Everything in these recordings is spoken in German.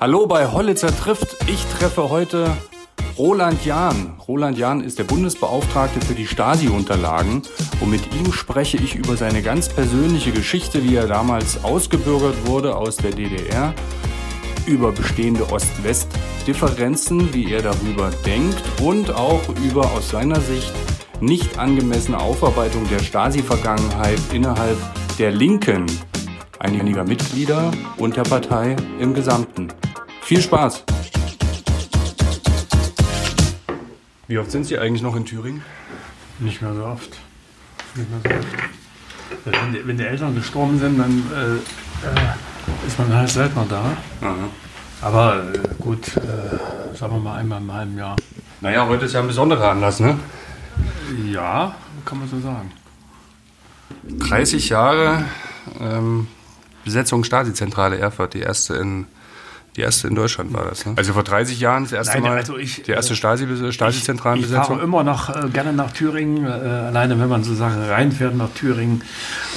Hallo bei Hollitzer trifft. Ich treffe heute Roland Jahn. Roland Jahn ist der Bundesbeauftragte für die Stasi-Unterlagen und mit ihm spreche ich über seine ganz persönliche Geschichte, wie er damals ausgebürgert wurde aus der DDR, über bestehende Ost-West-Differenzen, wie er darüber denkt und auch über aus seiner Sicht nicht angemessene Aufarbeitung der Stasi-Vergangenheit innerhalb der Linken, einiger Mitglieder und der Partei im Gesamten. Viel Spaß! Wie oft sind Sie eigentlich noch in Thüringen? Nicht mehr so oft. Nicht mehr so oft. Wenn die, wenn die Eltern gestorben sind, dann äh, äh, ist man halt seltener da. Aha. Aber äh, gut, äh, sagen wir mal einmal im halben Jahr. Naja, heute ist ja ein besonderer Anlass, ne? Ja, kann man so sagen. 30 Jahre ähm, Besetzung Stasi-Zentrale Erfurt, die erste in die erste in Deutschland war das. Ne? Also vor 30 Jahren das erste Nein, Mal also ich, die erste äh, Stasi Ich fahre immer noch äh, gerne nach Thüringen, äh, alleine wenn man so Sachen reinfährt nach Thüringen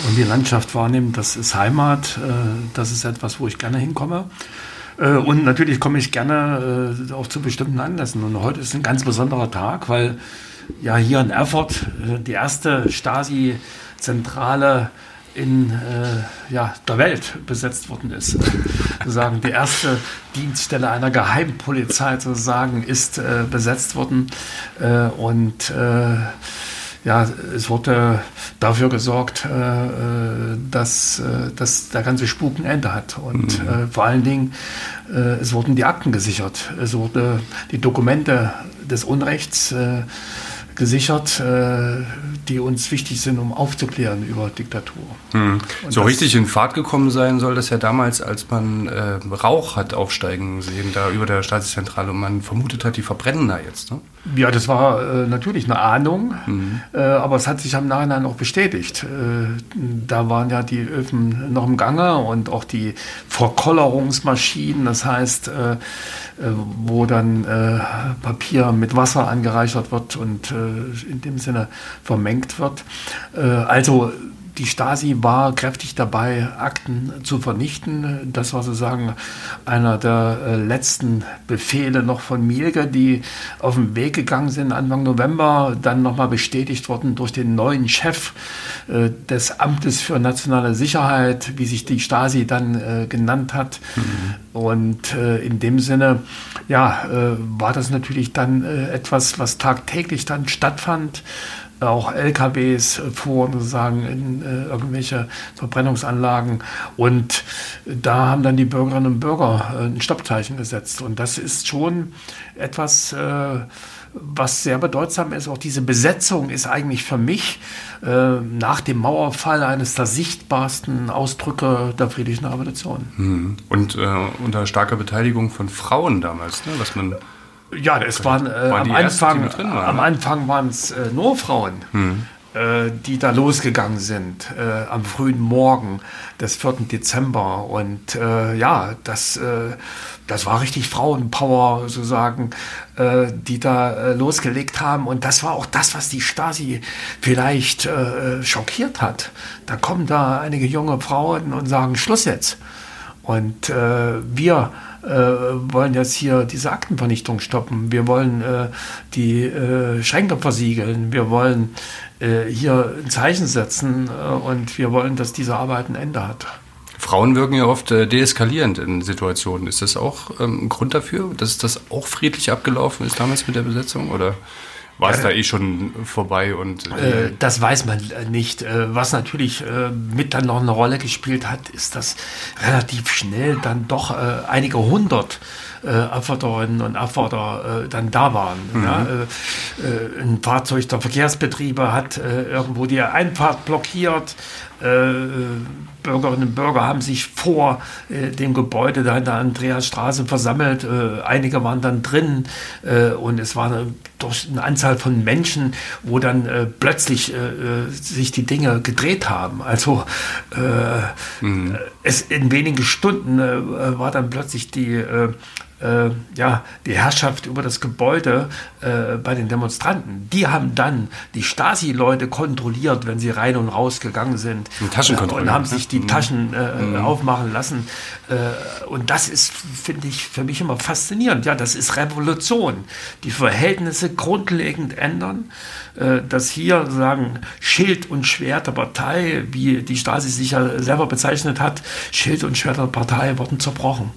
und die Landschaft wahrnimmt, das ist Heimat, äh, das ist etwas, wo ich gerne hinkomme. Äh, und natürlich komme ich gerne äh, auch zu bestimmten Anlässen. Und heute ist ein ganz besonderer Tag, weil ja hier in Erfurt äh, die erste Stasi-Zentrale in äh, ja, der Welt besetzt worden ist. sozusagen die erste Dienststelle einer Geheimpolizei sozusagen ist äh, besetzt worden. Äh, und äh, ja, es wurde dafür gesorgt, äh, äh, dass, dass der ganze Spuk ein Ende hat. Und äh, vor allen Dingen, es wurden die Akten gesichert. Es wurden die Dokumente des Unrechts äh, gesichert, äh, die uns wichtig sind, um aufzuklären über Diktatur. Hm. So richtig in Fahrt gekommen sein soll das ja damals, als man äh, Rauch hat aufsteigen sehen, da über der Stasi-Zentrale und man vermutet hat, die verbrennen da jetzt. Ne? Ja, das war äh, natürlich eine Ahnung, äh, aber es hat sich am Nachhinein auch bestätigt. Äh, da waren ja die Öfen noch im Gange und auch die Verkollerungsmaschinen, das heißt, äh, äh, wo dann äh, Papier mit Wasser angereichert wird und in dem Sinne vermengt wird. Also die Stasi war kräftig dabei, Akten zu vernichten. Das war sozusagen einer der äh, letzten Befehle noch von Mielke, die auf den Weg gegangen sind Anfang November, dann nochmal bestätigt worden durch den neuen Chef äh, des Amtes für nationale Sicherheit, wie sich die Stasi dann äh, genannt hat. Und äh, in dem Sinne, ja, war das natürlich dann etwas, was tagtäglich dann stattfand auch LKWs fuhren sozusagen in äh, irgendwelche Verbrennungsanlagen und da haben dann die Bürgerinnen und Bürger äh, ein Stoppzeichen gesetzt und das ist schon etwas, äh, was sehr bedeutsam ist. Auch diese Besetzung ist eigentlich für mich äh, nach dem Mauerfall eines der sichtbarsten Ausdrücke der friedlichen Revolution. Mhm. Und äh, unter starker Beteiligung von Frauen damals, ne? was man Ja, es waren, äh, Waren am, Anfang, drin waren, am? Anfang waren es äh, nur Frauen, äh, die da losgegangen sind äh, am frühen Morgen des 4. Dezember. Und äh, ja, das, äh, das war richtig Frauenpower sozusagen, die da losgelegt haben. Und das war auch das, was die Stasi vielleicht schockiert hat. Da kommen da einige junge Frauen und sagen, Schluss jetzt. Und wir äh, wollen jetzt hier diese Aktenvernichtung stoppen. Wir wollen äh, die äh, Schränke versiegeln. Wir wollen äh, hier ein Zeichen setzen äh, und wir wollen, dass diese Arbeit ein Ende hat. Frauen wirken ja oft äh, deeskalierend in Situationen. Ist das auch ähm, ein Grund dafür, dass das auch friedlich abgelaufen ist damals mit der Besetzung? Oder war es da eh schon vorbei und Äh, das weiß man äh, nicht. Äh, was natürlich äh, mit dann noch eine Rolle gespielt hat, ist, dass relativ schnell dann doch einige hundert Abforderinnen und Abforder äh, dann da waren. Ja? Äh, äh, ein Fahrzeug der Verkehrsbetriebe hat irgendwo die Einfahrt blockiert. Äh, Bürgerinnen und Bürger haben sich vor äh, dem Gebäude da in der Andreasstraße versammelt. Äh, einige waren dann drin äh, und es war eine, durch eine Anzahl von Menschen, wo dann äh, plötzlich äh, sich die Dinge gedreht haben. Also äh, es in wenigen Stunden war dann plötzlich die äh, äh, ja, die Herrschaft über das Gebäude äh, bei den Demonstranten. Die haben dann die Stasi-Leute kontrolliert, wenn sie rein und raus gegangen sind. Und haben sich die mhm. Taschen äh, mhm. aufmachen lassen. Äh, und das ist, finde ich, für mich immer faszinierend. Ja, das ist Revolution. Die Verhältnisse grundlegend ändern. Äh, dass hier sagen Schild und Schwert der Partei, wie die Stasi sich ja selber bezeichnet hat, Schild und Schwert der Partei wurden zerbrochen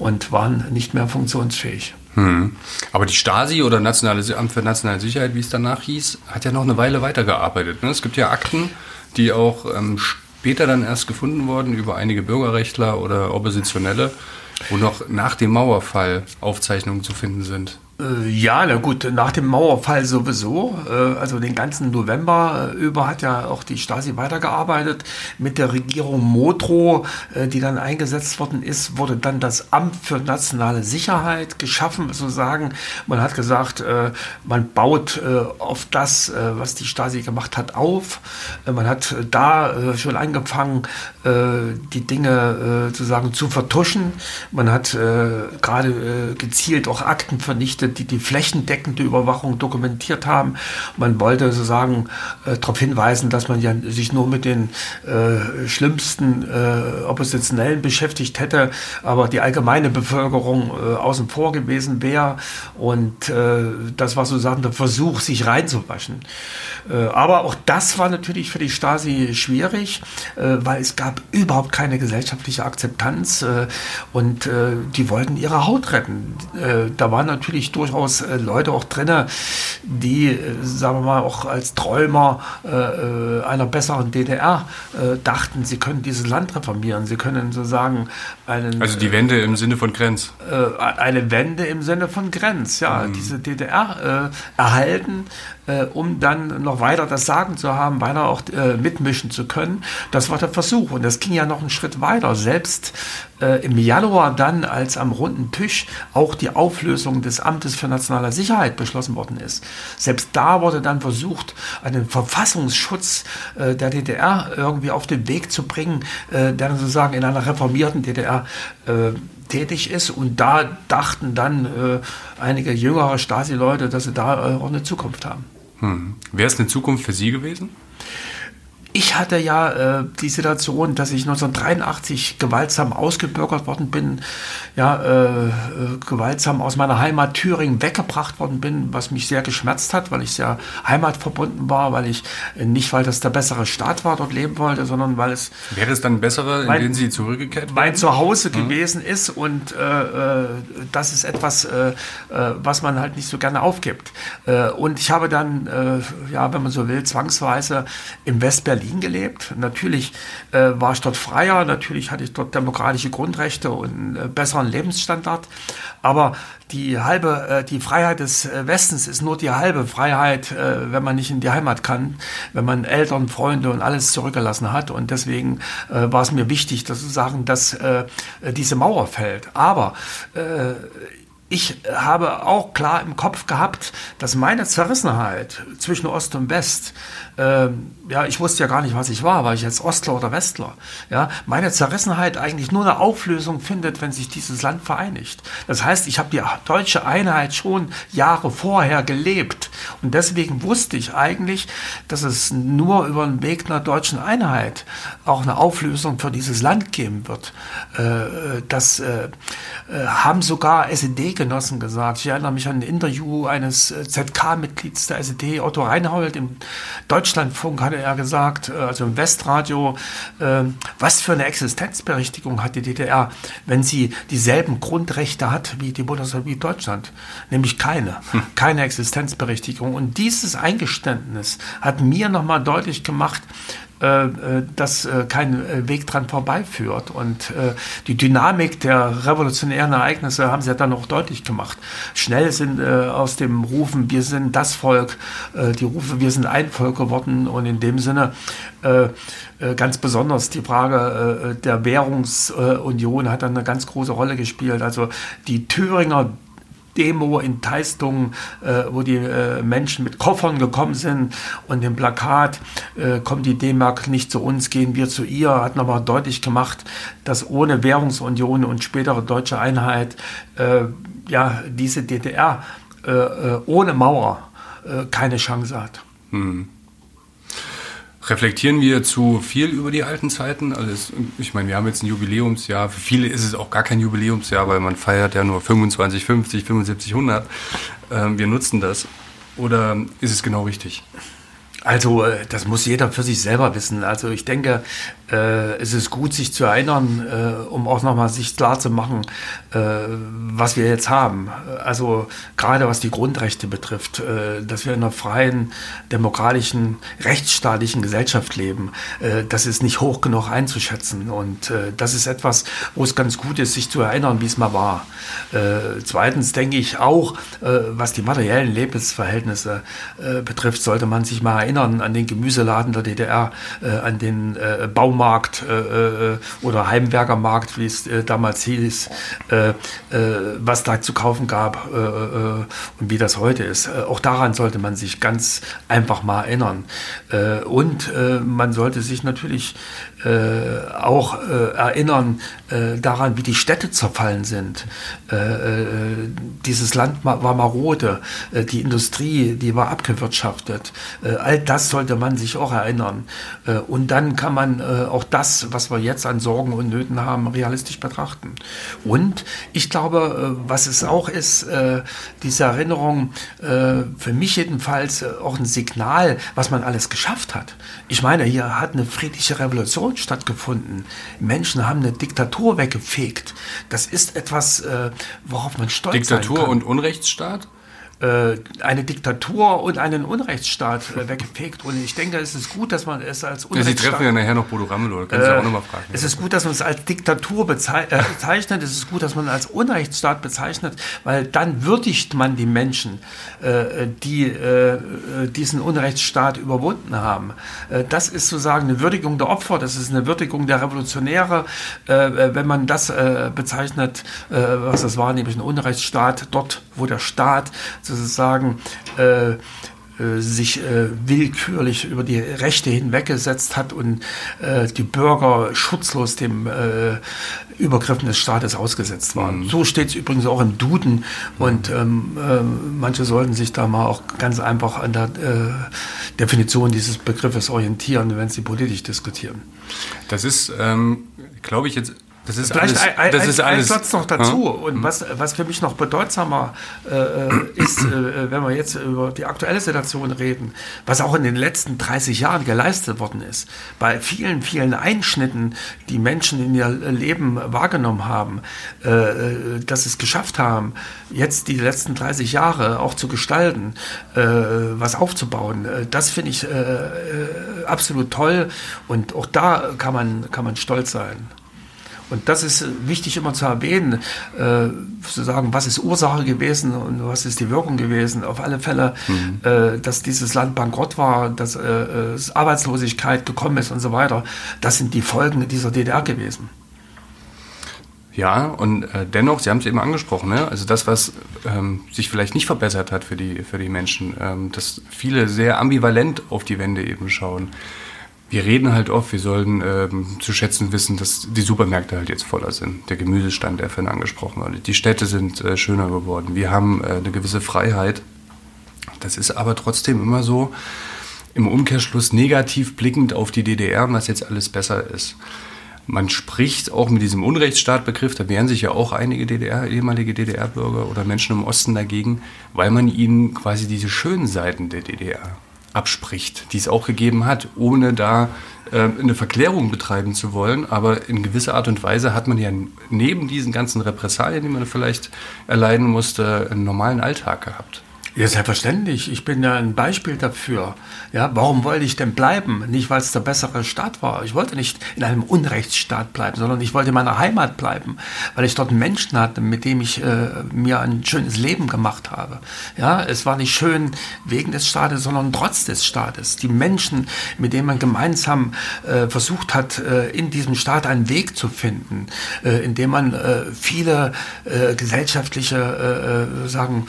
und waren nicht mehr funktionsfähig. Hm. Aber die Stasi oder Nationale Amt für nationale Sicherheit, wie es danach hieß, hat ja noch eine Weile weitergearbeitet. Ne? Es gibt ja Akten, die auch ähm, später dann erst gefunden wurden über einige Bürgerrechtler oder Oppositionelle, wo noch nach dem Mauerfall Aufzeichnungen zu finden sind. Äh, ja, na gut, nach dem Mauerfall sowieso. Äh, also den ganzen November äh, über hat ja auch die Stasi weitergearbeitet. Mit der Regierung Motro, die dann eingesetzt worden ist, wurde dann das Amt für nationale Sicherheit geschaffen, sozusagen. Man hat gesagt, man baut auf das, was die Stasi gemacht hat, auf. Man hat da schon angefangen, die Dinge sozusagen zu vertuschen. Man hat gerade gezielt auch Akten vernichtet die die flächendeckende Überwachung dokumentiert haben. Man wollte sozusagen äh, darauf hinweisen, dass man ja sich nur mit den äh, schlimmsten äh, Oppositionellen beschäftigt hätte, aber die allgemeine Bevölkerung äh, außen vor gewesen wäre. Und äh, das war sozusagen der Versuch, sich reinzuwaschen. Äh, aber auch das war natürlich für die Stasi schwierig, weil es gab überhaupt keine gesellschaftliche Akzeptanz und die wollten ihre Haut retten. da war natürlich durchaus äh, Leute auch drin, die, äh, sagen wir mal, auch als Träumer äh, äh einer besseren DDR äh, dachten, sie können dieses Land reformieren, sie können sozusagen einen... Also die Wende im Sinne von Grenz. eine Wende im Sinne von Grenz, ja, mhm. diese DDR erhalten, äh, um dann noch weiter das Sagen zu haben, weiter auch äh, mitmischen zu können. Das war der Versuch. Und das ging ja noch einen Schritt weiter. Selbst äh, im Januar dann, als am runden Tisch auch die Auflösung des Amtes für nationale Sicherheit beschlossen worden ist. Selbst da wurde dann versucht, einen Verfassungsschutz äh, der DDR irgendwie auf den Weg zu bringen, äh, der sozusagen in einer reformierten DDR äh, tätig ist. Und da dachten dann äh, einige jüngere Stasi-Leute, dass sie da äh, auch eine Zukunft haben. Hm. Wäre es eine Zukunft für Sie gewesen? Ich hatte ja äh, die Situation, dass ich 1983 gewaltsam ausgebürgert worden bin, ja, äh, äh, gewaltsam aus meiner Heimat Thüringen weggebracht worden bin, was mich sehr geschmerzt hat, weil ich sehr heimatverbunden war, weil ich äh, nicht, weil das der bessere Staat war, dort leben wollte, sondern weil es... Wäre es dann besser, in den Sie zurückgekehrt wären? Mein Zuhause mhm. gewesen ist und äh, äh, das ist etwas, was man halt nicht so gerne aufgibt. und ich habe dann, ja, wenn man so will, zwangsweise im Westberlin Berlin gelebt. Natürlich äh, war ich dort freier, natürlich hatte ich dort demokratische Grundrechte und einen äh, besseren Lebensstandard. Aber die halbe, äh, die Freiheit des äh, Westens ist nur die halbe Freiheit, äh, wenn man nicht in die Heimat kann, wenn man Eltern, Freunde und alles zurückgelassen hat. Und deswegen äh, war es mir wichtig, dass sagen, dass äh, diese Mauer fällt. Aber äh, ich habe auch klar im Kopf gehabt, dass meine Zerrissenheit zwischen Ost und West ähm, ja, ich wusste ja gar nicht, was ich war, war ich jetzt Ostler oder Westler. Ja, meine Zerrissenheit eigentlich nur eine Auflösung findet, wenn sich dieses Land vereinigt. Das heißt, ich habe die deutsche Einheit schon Jahre vorher gelebt und deswegen wusste ich eigentlich, dass es nur über den Weg einer deutschen Einheit auch eine Auflösung für dieses Land geben wird. Äh, das äh, äh, haben sogar SED-Genossen gesagt. Ich erinnere mich an ein Interview eines ZK-Mitglieds der SED, Otto Reinhold, im Deutschlandfunk hatte er gesagt, äh, also im Westradio, äh, was für eine Existenzberechtigung hat die DDR, wenn sie dieselben Grundrechte hat wie die Bundesrepublik Deutschland, nämlich keine, hm. keine Existenzberechtigung. Und dieses Eingeständnis hat mir nochmal deutlich gemacht, äh, äh, dass äh, kein Weg dran vorbeiführt. Und die Dynamik der revolutionären Ereignisse haben sie ja dann auch deutlich gemacht. Schnell sind aus dem Rufen, wir sind das Volk, die Rufe, wir sind ein Volk geworden. Und in dem Sinne ganz besonders die Frage der Währungsunion hat dann eine ganz große Rolle gespielt. Also die Thüringer Demo in Teistung, äh, wo die äh, Menschen mit Koffern gekommen sind und dem Plakat, äh, kommt die D-Mark nicht zu uns, gehen wir zu ihr, hat nochmal deutlich gemacht, dass ohne Währungsunion und spätere deutsche Einheit äh, ja diese DDR äh, äh, ohne Mauer keine Chance hat. Hm. Reflektieren wir zu viel über die alten Zeiten? Also ich meine, wir haben jetzt ein Jubiläumsjahr. Für viele ist es auch gar kein Jubiläumsjahr, weil man feiert ja nur 25, 50, 75, 100. Ähm, wir nutzen das. Oder ist es genau richtig? Also, äh, das muss jeder für sich selber wissen. Also, ich denke, äh, es ist gut, sich zu erinnern, äh, um auch nochmal sich klar zu machen, äh, was wir jetzt haben. Also, gerade was die Grundrechte betrifft, äh, dass wir in einer freien, demokratischen, rechtsstaatlichen Gesellschaft leben, äh, das ist nicht hoch genug einzuschätzen. Und das ist etwas, wo es ganz gut ist, sich zu erinnern, wie es mal war. zweitens denke ich auch, was die materiellen Lebensverhältnisse betrifft, sollte man sich mal erinnern, an den Gemüseladen der DDR, äh, an den äh, Baumarkt äh, äh oder Heimwerkermarkt, wie es äh, damals hieß, äh, was da zu kaufen gab und wie das heute ist. auch daran sollte man sich ganz einfach mal erinnern. und man sollte sich natürlich auch erinnern daran, wie die Städte zerfallen sind. dieses Land war marode, die Industrie, die war abgewirtschaftet. all das sollte man sich auch erinnern. Äh, und dann kann man äh, auch das, was wir jetzt an Sorgen und Nöten haben, realistisch betrachten. Und ich glaube, äh, was es auch ist, diese Erinnerung, für mich jedenfalls auch ein Signal, was man alles geschafft hat. Ich meine, hier hat eine friedliche Revolution stattgefunden. Menschen haben eine Diktatur weggefegt. Das ist etwas, worauf man stolz Diktatur sein kann. Diktatur und Unrechtsstaat? Äh, eine Diktatur und einen Unrechtsstaat äh, weggefegt. Und ich denke, es ist gut, dass man es als Unrechtsstaat... Ja, Sie treffen ja nachher noch Bodo Ramelow, können Sie äh, auch nochmal fragen. Es ist gut, dass man es als Diktatur äh, bezeichnet, es ist gut, dass man es als Unrechtsstaat bezeichnet, weil dann würdigt man die Menschen, die diesen Unrechtsstaat überwunden haben. das ist sozusagen eine Würdigung der Opfer, das ist eine Würdigung der Revolutionäre, wenn man das bezeichnet, was das war, nämlich ein Unrechtsstaat, dort, wo der Staat sozusagen äh, äh, sich äh, willkürlich über die Rechte hinweggesetzt hat und äh, die Bürger schutzlos dem äh, Übergriffen des Staates ausgesetzt waren. Mhm. So steht es übrigens auch im Duden und ähm, äh, manche sollten sich da mal auch ganz einfach an der äh, Definition dieses Begriffes orientieren, wenn sie politisch diskutieren. Das ist, ähm, glaube ich, jetzt das ist Vielleicht alles, ein, das ein, ist alles. Satz noch dazu. Ja? Und was, was für mich noch bedeutsamer äh, äh ist, äh, wenn wir jetzt über die aktuelle Situation reden, was auch in den letzten 30 Jahren geleistet worden ist, bei vielen, vielen Einschnitten, die Menschen in ihr Leben wahrgenommen haben, äh, äh dass es geschafft haben, jetzt die letzten 30 Jahre auch zu gestalten, äh, was aufzubauen, das finde ich absolut toll. Und auch da kann man, kann man stolz sein. Und das ist wichtig immer zu erwähnen, äh, zu sagen, was ist Ursache gewesen und was ist die Wirkung gewesen. Auf alle Fälle, mhm. äh, dass dieses Land bankrott war, dass äh, Arbeitslosigkeit gekommen ist und so weiter, das sind die Folgen dieser DDR gewesen. Ja, und äh, dennoch, Sie haben es eben angesprochen, ne? also das, was ähm, sich vielleicht nicht verbessert hat für die, für die Menschen, ähm, dass viele sehr ambivalent auf die Wende eben schauen wir reden halt oft, wir sollen ähm, zu schätzen wissen, dass die Supermärkte halt jetzt voller sind. Der Gemüsestand, der vorhin angesprochen wurde. Die Städte sind äh, schöner geworden. Wir haben äh, eine gewisse Freiheit. Das ist aber trotzdem immer so im Umkehrschluss negativ blickend auf die DDR, was jetzt alles besser ist. Man spricht auch mit diesem Unrechtsstaatbegriff, da wehren sich ja auch einige DDR, ehemalige DDR-Bürger oder Menschen im Osten dagegen, weil man ihnen quasi diese schönen Seiten der DDR abspricht, die es auch gegeben hat, ohne da äh, eine Verklärung betreiben zu wollen. Aber in gewisser Art und Weise hat man ja neben diesen ganzen Repressalien, die man vielleicht erleiden musste, einen normalen Alltag gehabt. Ja, selbstverständlich. Ich bin ja ein Beispiel dafür. Ja, warum wollte ich denn bleiben? Nicht, weil es der bessere Staat war. Ich wollte nicht in einem Unrechtsstaat bleiben, sondern ich wollte in meiner Heimat bleiben, weil ich dort Menschen hatte, mit dem ich äh, mir ein schönes Leben gemacht habe. Ja, es war nicht schön wegen des Staates, sondern trotz des Staates. Die Menschen, mit denen man gemeinsam äh, versucht hat, äh, in diesem Staat einen Weg zu finden, äh, indem man äh, viele äh, gesellschaftliche, sagen,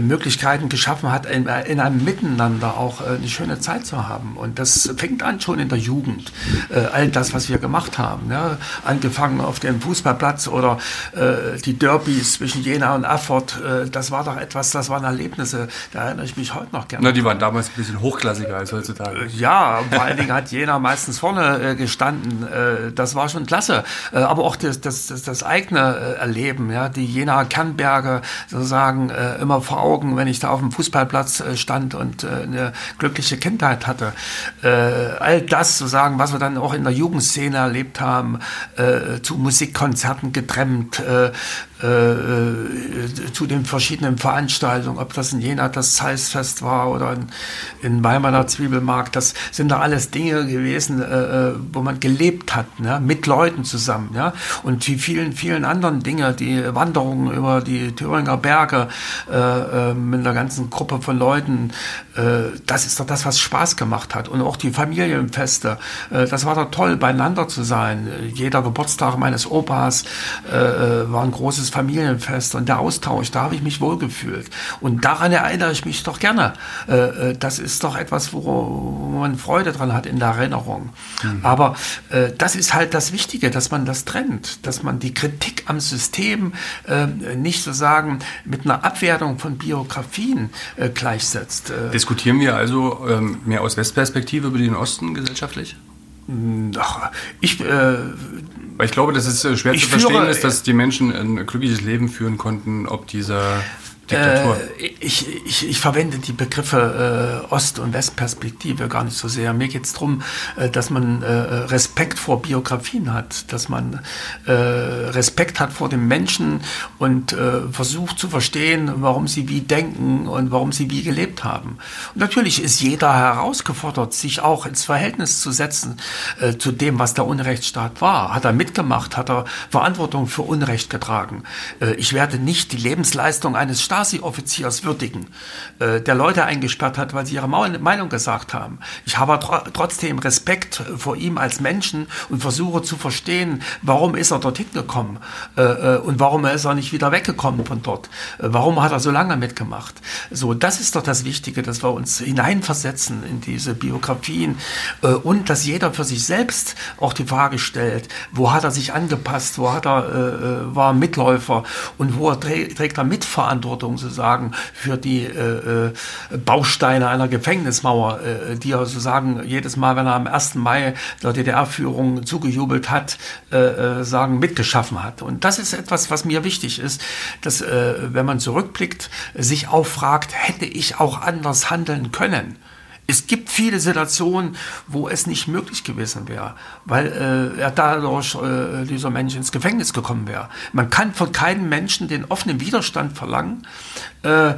Möglichkeiten geschaffen hat, in, in, einem Miteinander auch äh, eine schöne Zeit zu haben. Und das fängt an schon in der Jugend. Äh, all das, was wir gemacht haben. Ja? Angefangen auf dem Fußballplatz oder äh, die Derbys zwischen Jena und Erfurt. Äh, das war doch etwas, das waren Erlebnisse, da erinnere ich mich heute noch gerne. Na, die waren damals ein bisschen hochklassiger als heutzutage. ja, vor allen Dingen hat Jena meistens vorne gestanden. das war schon klasse. aber auch das, das, das, das eigene Erleben, ja? die Jena Kernberge sozusagen immer vor Augen, wenn ich da auf dem Fußballplatz äh, stand und äh, eine glückliche Kindheit hatte. Äh, all das sozusagen, was wir dann auch in der Jugendszene erlebt haben, zu Musikkonzerten getrennt, äh, äh, zu den verschiedenen Veranstaltungen, ob das in Jena das Zeissfest war oder in, in Weimarer Zwiebelmarkt, das sind da alles Dinge gewesen, äh, äh, wo man gelebt hat, ne? mit Leuten zusammen. Ja? Und die vielen, vielen anderen Dinge, die Wanderungen über die Thüringer Berge äh, äh, mit einer ganzen Gruppe von Leuten, das ist doch das, was Spaß gemacht hat. Und auch die Familienfeste, das war doch toll, beieinander zu sein. Jeder Geburtstag meines Opas war ein großes Familienfest und der Austausch, da habe ich mich wohlgefühlt. Und daran erinnere ich mich doch gerne. Äh, äh, das ist doch etwas, wo man Freude dran hat in der Erinnerung. Mhm. Aber äh, das ist halt das Wichtige, dass man das trennt, dass man die Kritik am System nicht sozusagen mit einer Abwertung von Biografien gleichsetzt. Diskutieren wir also ähm, mehr aus Westperspektive über den Osten gesellschaftlich? Hm, ach, ich, äh, ich glaube, dass es äh, schwer zu verstehen ist, dass die Menschen ein glückliches Leben führen konnten, ob dieser Äh, ich, ich, ich, verwende die Begriffe äh, Ost- und Westperspektive gar nicht so sehr. Mir geht es darum, äh, dass man äh, Respekt vor Biografien hat, dass man äh, Respekt hat vor dem Menschen und äh, versucht zu verstehen, warum sie wie denken und warum sie wie gelebt haben. Und natürlich ist jeder herausgefordert, sich auch ins Verhältnis zu setzen zu dem, was der Unrechtsstaat war. Hat er mitgemacht? Hat er Verantwortung für Unrecht getragen? ich werde nicht die Lebensleistung eines Staates Stasi-Offiziers würdigen, äh, der Leute eingesperrt hat, weil sie ihre Meinung gesagt haben. Ich habe tr trotzdem Respekt vor ihm als Menschen und versuche zu verstehen, warum ist er dorthin gekommen äh, äh und warum ist er nicht wieder weggekommen von dort. Äh, warum hat er so lange mitgemacht? So, das ist doch das Wichtige, dass wir uns hineinversetzen in diese Biografien äh, und dass jeder für sich selbst auch die Frage stellt, wo hat er sich angepasst, wo hat er, äh, war Mitläufer und wo trägt er Mitverantwortung Verantwortung sozusagen für die äh, äh, Bausteine einer Gefängnismauer, äh, die er sozusagen jedes Mal, wenn er am 1. Mai der DDR-Führung zugejubelt hat, äh, äh, sagen, mitgeschaffen hat. Und das ist etwas, was mir wichtig ist, dass, äh, wenn man zurückblickt, sich auch fragt, hätte ich auch anders handeln können? Es gibt viele Situationen, wo es nicht möglich gewesen wäre, weil äh, er dadurch, äh, dieser Mensch ins Gefängnis gekommen wäre. Man kann von keinem Menschen den offenen Widerstand verlangen, äh,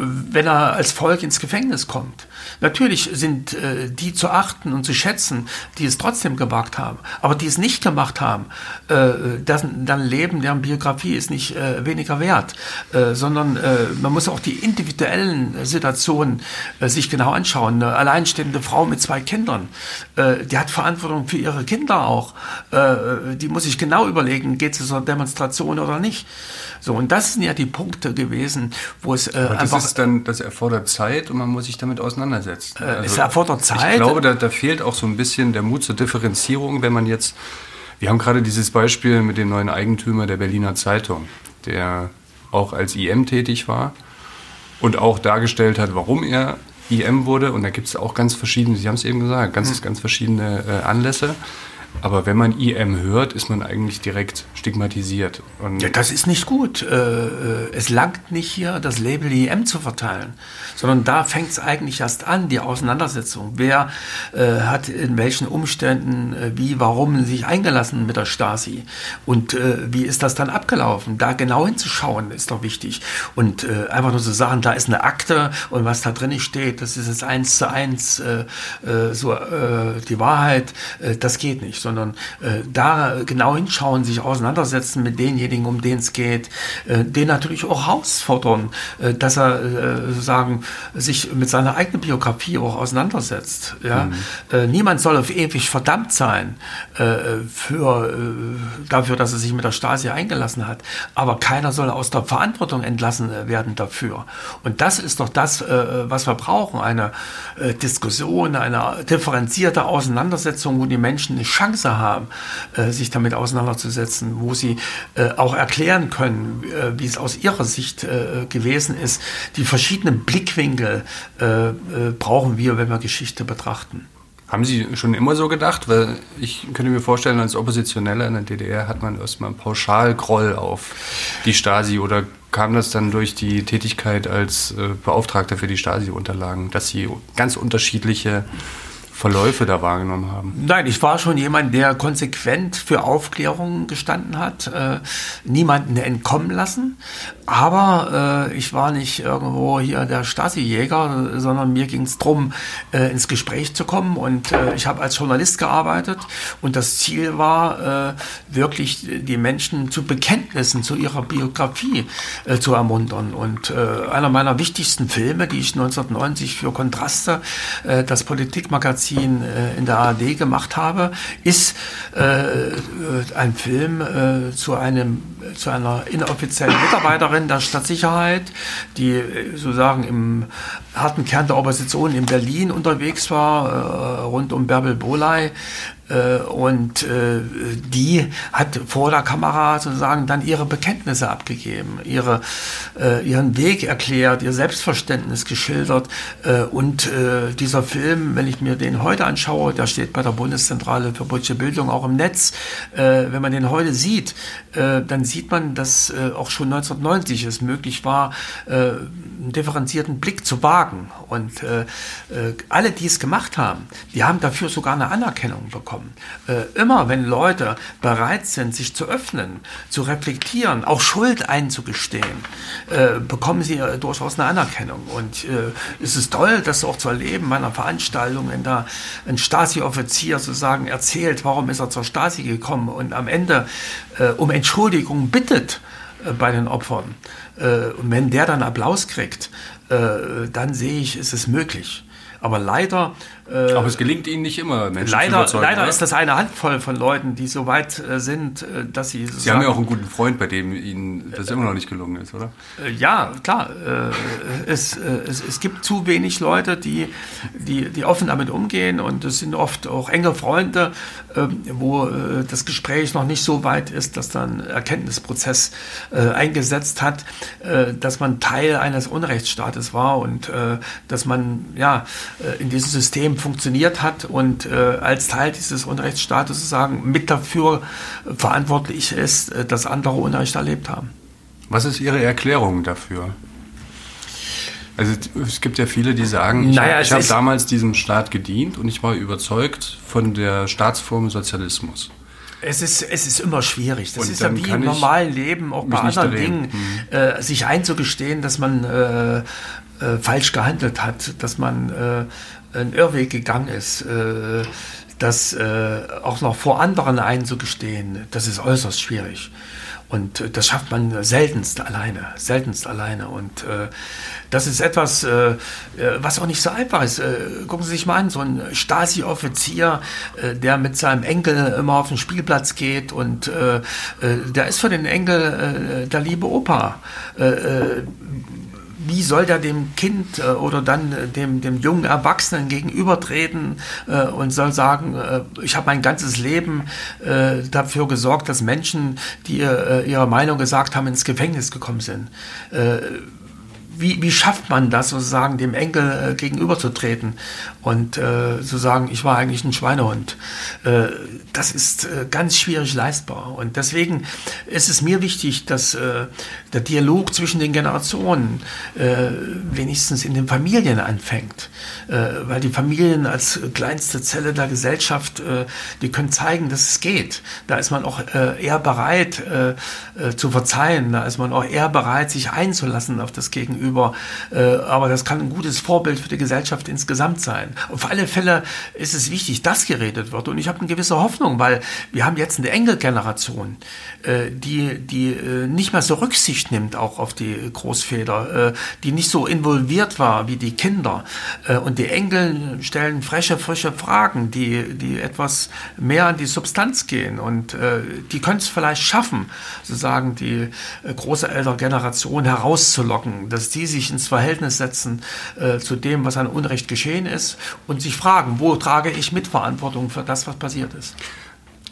wenn er als Volk ins Gefängnis kommt. Natürlich sind äh, die zu achten und zu schätzen, die es trotzdem gewagt haben, aber die es nicht gemacht haben, äh, deren, deren Leben, deren Biografie ist nicht äh, weniger wert, äh, sondern äh, man muss auch die individuellen Situationen äh, sich genau anschauen. Eine alleinstehende Frau mit zwei Kindern, äh, die hat Verantwortung für ihre Kinder auch. Die muss sich genau überlegen, geht es zur Demonstration oder nicht. So, und das sind ja die Punkte gewesen, wo es äh, Aber das einfach, ist dann, das erfordert Zeit und man muss sich damit auseinandersetzen. Äh, also, es erfordert Zeit. Ich glaube, da, da fehlt auch so ein bisschen der Mut zur Differenzierung, wenn man jetzt, wir haben gerade dieses Beispiel mit dem neuen Eigentümer der Berliner Zeitung, der auch als IM tätig war und auch dargestellt hat, warum er IM wurde. Und da gibt es auch ganz verschiedene, Sie haben es eben gesagt, ganz, mhm. ganz verschiedene äh, Anlässe. Aber wenn man IM hört, ist man eigentlich direkt stigmatisiert. Und ja, das ist nicht gut. Äh, äh, es langt nicht hier, das Label IM zu verteilen, sondern da fängt es eigentlich erst an, die Auseinandersetzung. Wer äh, hat in welchen Umständen, wie, warum sich eingelassen mit der Stasi und wie ist das dann abgelaufen? Da genau hinzuschauen ist doch wichtig. Und einfach nur zu sagen, da ist eine Akte und was da drin steht, das ist jetzt eins zu eins so die Wahrheit, das geht nicht sondern äh, da genau hinschauen, sich auseinandersetzen mit denjenigen, um denen es geht, äh, den natürlich auch herausfordern, äh, dass er äh, sozusagen sich mit seiner eigenen Biografie auch auseinandersetzt. Ja? Mhm. Äh, niemand soll auf ewig verdammt sein äh, für, äh, dafür, dass er sich mit der Stasi eingelassen hat, aber keiner soll aus der Verantwortung entlassen werden dafür. Und das ist doch das, was wir brauchen, eine Diskussion, eine differenzierte Auseinandersetzung, wo die Menschen eine Chance Chance haben, äh, sich damit auseinanderzusetzen, wo sie äh, auch erklären können, äh, wie es aus ihrer Sicht gewesen ist. Die verschiedenen Blickwinkel brauchen wir, wenn wir Geschichte betrachten. Haben Sie schon immer so gedacht? Weil ich könnte mir vorstellen, als Oppositioneller in der DDR hat man erstmal einen Pauschalgroll auf die Stasi oder kam das dann durch die Tätigkeit als Beauftragter für die Stasi-Unterlagen, dass Sie ganz unterschiedliche Verläufe da wahrgenommen haben? Nein, ich war schon jemand, der konsequent für Aufklärung gestanden hat, äh, niemanden entkommen lassen. Aber äh, ich war nicht irgendwo hier der Stasi-Jäger, sondern mir ging es darum, äh, ins Gespräch zu kommen. Und äh, ich habe als Journalist gearbeitet und das Ziel war, äh, wirklich die Menschen zu Bekenntnissen zu ihrer Biografie äh, zu ermuntern. Und einer meiner wichtigsten Filme, die ich 1990 für Kontraste, das Politikmagazin Magazin äh, in der ARD gemacht habe, ist äh, ein Film äh, zu einem zu einer inoffiziellen Mitarbeiterin der Stadtsicherheit, die äh, sozusagen im harten Kern der Opposition in Berlin unterwegs war, äh, rund um Bärbel Boley, äh, und äh, die hat vor der Kamera sozusagen dann ihre Bekenntnisse abgegeben, ihre, äh, ihren Weg erklärt, ihr Selbstverständnis geschildert. und dieser Film, wenn ich mir den heute anschaue, der steht bei der Bundeszentrale für politische Bildung auch im Netz, wenn man den heute sieht, dann sieht man, dass auch schon 1990 es möglich war, einen differenzierten Blick zu wagen. Und alle, die es gemacht haben, die haben dafür sogar eine Anerkennung bekommen kommen. Äh, immer wenn Leute bereit sind, sich zu öffnen, zu reflektieren, auch Schuld einzugestehen, äh, bekommen sie äh, durchaus eine Anerkennung. Und äh, es ist toll, das auch zu erleben bei einer Veranstaltung, wenn da ein Stasi-Offizier sozusagen erzählt, warum ist er zur Stasi gekommen und am Ende äh, um Entschuldigung bittet äh, bei den Opfern. und wenn der dann Applaus kriegt, dann sehe ich, ist es möglich. Aber leider äh, Aber es gelingt Ihnen nicht immer, Menschen leider, zu Leider oder? ist das eine Handvoll von Leuten, die so weit äh, sind, äh, dass sie. Sie haben ja auch einen guten Freund, bei dem Ihnen das immer noch nicht gelungen ist, oder? Äh, ja, klar. Äh, es, äh, es, es gibt zu wenig Leute, die, die, die offen damit umgehen und es sind oft auch enge Freunde, ähm, wo das Gespräch noch nicht so weit ist, dass dann Erkenntnisprozess eingesetzt hat, dass man Teil eines Unrechtsstaates war und dass man ja in diesem System funktioniert hat und äh, als Teil dieses Unrechtsstaates sozusagen mit dafür verantwortlich ist, äh, dass andere Unrecht erlebt haben. Was ist Ihre Erklärung dafür? Also es gibt ja viele, die sagen, ich naja, habe hab damals diesem Staat gedient und ich war überzeugt von der Staatsform Sozialismus. Es ist, es ist immer schwierig. Das und ist ja wie im normalen Leben, auch bei anderen Dingen, hm. äh, sich einzugestehen, dass man äh, äh, falsch gehandelt hat, dass man äh, einen Irrweg gegangen ist, äh, das äh, auch noch vor anderen einzugestehen, das ist äußerst schwierig. Und äh, das schafft man seltenst alleine, seltenst alleine. Und äh, das ist etwas, äh, äh, was auch nicht so einfach ist. Äh, gucken Sie sich mal an, so ein Stasi-Offizier, der mit seinem Enkel immer auf den Spielplatz geht und der ist für den Enkel der liebe Opa. Wie soll der dem Kind äh, oder dann äh, dem, dem jungen Erwachsenen gegenübertreten äh, und soll sagen, ich habe mein ganzes Leben dafür gesorgt, dass Menschen, die ihre Meinung gesagt haben, ins Gefängnis gekommen sind wie, wie schafft man das sozusagen dem Enkel äh, gegenüberzutreten und äh, zu sagen, ich war eigentlich ein Schweinehund. Äh, das ist äh, ganz schwierig leistbar. Und deswegen ist es mir wichtig, dass äh, der Dialog zwischen den Generationen äh, wenigstens in den Familien anfängt. Weil die Familien als kleinste Zelle der Gesellschaft, die können zeigen, dass es geht. Da ist man auch eher bereit zu verzeihen, da ist man auch eher bereit, sich einzulassen auf das Gegenüber. Äh, aber das kann ein gutes Vorbild für die Gesellschaft insgesamt sein. Auf alle Fälle ist es wichtig, dass geredet wird. Und ich habe eine gewisse Hoffnung, weil wir haben jetzt eine Enkelgeneration, äh, die, die äh, nicht mehr so Rücksicht nimmt auch auf die Großväter, die nicht so involviert war wie die Kinder. Und die Enkel stellen freche, frische Fragen, die, die etwas mehr an die Substanz gehen. Und die können es vielleicht schaffen, sozusagen die große Elterngeneration herauszulocken, dass die sich ins Verhältnis setzen äh, zu dem, was an Unrecht geschehen ist und sich fragen, wo trage ich Mitverantwortung für das, was passiert ist.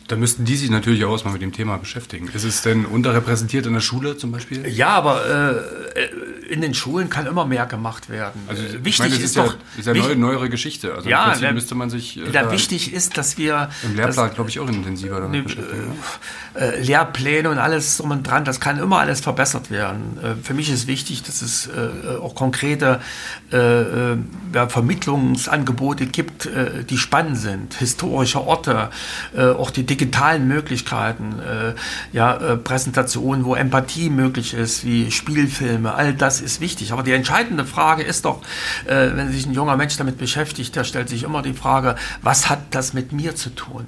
Da müssten die sich natürlich auch erstmal mit dem Thema beschäftigen. Ist es denn unterrepräsentiert in der Schule zum Beispiel? Ja, aber äh, in den Schulen kann immer mehr gemacht werden. Also wichtig meine, ist, ist, doch, ja, ist ja neue, neuere Geschichte. Also ja, Prinzip müsste man sich. Äh, da wichtig ist, dass wir im Lehrplan, glaube ich, auch intensiver damit ne, beschäftigen. Äh, Lehrpläne und alles drum und dran, das kann immer alles verbessert werden. Äh, für mich ist wichtig, dass es äh, auch konkrete äh, äh, ja, Vermittlungsangebote gibt, die spannend sind, historische Orte, auch die digitalen Möglichkeiten, ja, Präsentationen, wo Empathie möglich ist, wie Spielfilme, all das ist wichtig. Aber die entscheidende Frage ist doch, äh, wenn sich ein junger Mensch damit beschäftigt, der stellt sich immer die Frage, was hat das mit mir zu tun?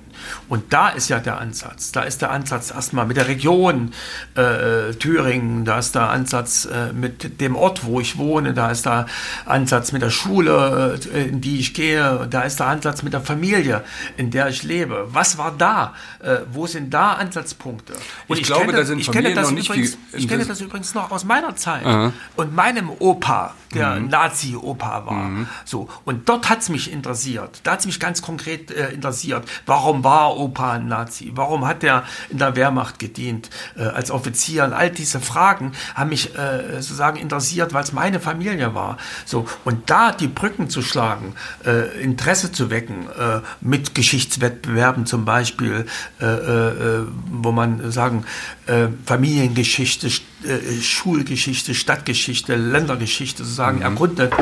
Und da ist ja der Ansatz. Da ist der Ansatz erstmal mit der Region äh, Thüringen, da ist der Ansatz äh, mit dem Ort, wo ich wohne, da ist der Ansatz mit der Schule, äh, in die ich gehe, da ist der Ansatz mit der Familie, in der ich lebe. Was war da? Äh, wo sind da Ansatzpunkte? Und ich, ich glaube, kenne, da sind ich kenne das noch nicht übrigens, Ich kenne das übrigens noch aus meiner Zeit. Aha. Und meinem Opa, der mhm. Nazi-Opa war. Mhm. So. Und dort hat es mich interessiert. Da hat es mich ganz konkret äh, interessiert. Warum war Opa ein Nazi? Warum hat er in der Wehrmacht gedient äh, als Offizier? Und all diese Fragen haben mich äh, sozusagen interessiert, weil es meine Familie war. So. Und da die Brücken zu schlagen, äh, Interesse zu wecken, äh, mit Geschichtswettbewerben zum Beispiel, äh, wo man sagen, Familiengeschichte, Schulgeschichte, Stadtgeschichte, Ländergeschichte sozusagen mhm. erkundet,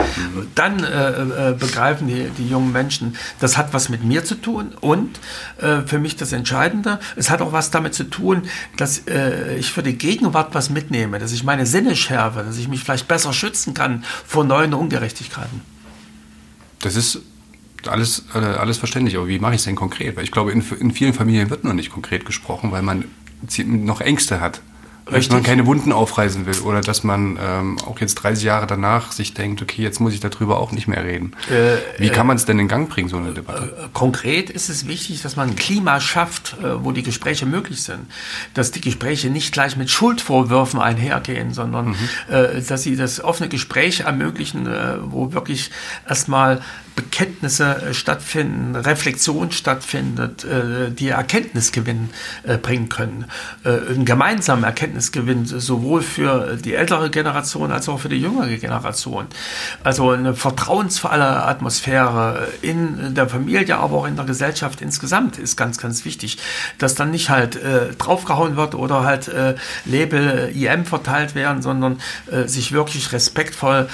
dann äh, äh, begreifen die, die jungen Menschen, das hat was mit mir zu tun und äh, für mich das Entscheidende, es hat auch was damit zu tun, dass äh, ich für die Gegenwart was mitnehme, dass ich meine Sinne schärfe, dass ich mich vielleicht besser schützen kann vor neuen Ungerechtigkeiten. Das ist alles, äh, alles verständlich, aber wie mache ich es denn konkret? Weil ich glaube, in, in vielen Familien wird noch nicht konkret gesprochen, weil man noch Ängste hat. Richtig. Dass man keine Wunden aufreißen will oder dass man ähm, auch jetzt 30 Jahre danach sich denkt, okay, jetzt muss ich darüber auch nicht mehr reden. Äh, Wie kann man es denn in Gang bringen, so eine Debatte? Äh, konkret ist es wichtig, dass man ein Klima schafft, äh, wo die Gespräche möglich sind. Dass die Gespräche nicht gleich mit Schuldvorwürfen einhergehen, sondern mhm. äh, dass sie das offene Gespräch ermöglichen, äh, wo wirklich erstmal Bekenntnisse äh, stattfinden, Reflexion stattfindet, äh, die Erkenntnisgewinn äh, bringen können. Ein gemeinsamer Erkenntnisgewinn sowohl für die ältere Generation als auch für die jüngere Generation. Also eine vertrauensvolle Atmosphäre in der Familie, aber auch in der Gesellschaft insgesamt ist ganz, ganz wichtig, dass dann nicht halt draufgehauen wird oder halt Label IM verteilt werden, sondern sich wirklich respektvoll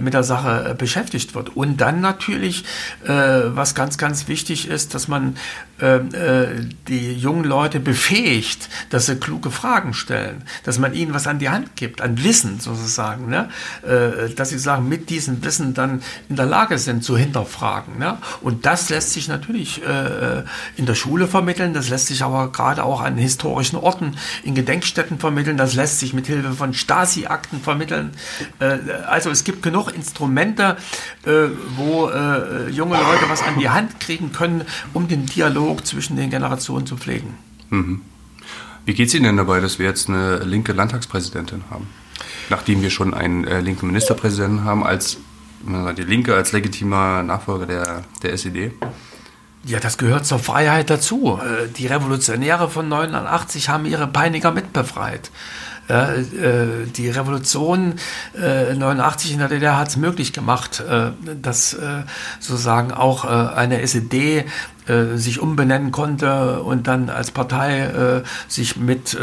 mit der Sache beschäftigt wird. Und dann natürlich natürlich, äh, was ganz, ganz wichtig ist, dass man die jungen Leute befähigt, dass sie kluge Fragen stellen, dass man ihnen was an die Hand gibt, an Wissen sozusagen, ne? Äh, dass sie sagen, mit diesem Wissen dann in der Lage sind zu hinterfragen. Ne? Und das lässt sich natürlich äh, in der Schule vermitteln, das lässt sich aber gerade auch an historischen Orten, in Gedenkstätten vermitteln, das lässt sich mit Hilfe von Stasi-Akten vermitteln. Äh, also es gibt genug Instrumente, wo äh, junge Leute was an die Hand kriegen können, um den Dialog zwischen den Generationen zu pflegen. Mhm. Wie geht es Ihnen denn dabei, dass wir jetzt eine linke Landtagspräsidentin haben? Nachdem wir schon einen äh, linken Ministerpräsidenten haben, als die Linke als legitimer Nachfolger der, der SED? Ja, das gehört zur Freiheit dazu. Äh, die Revolutionäre von 89 haben ihre Peiniger mitbefreit. Äh, die Revolution 89 in der DDR hat es möglich gemacht, dass sozusagen auch eine SED sich umbenennen konnte und dann als Partei sich mit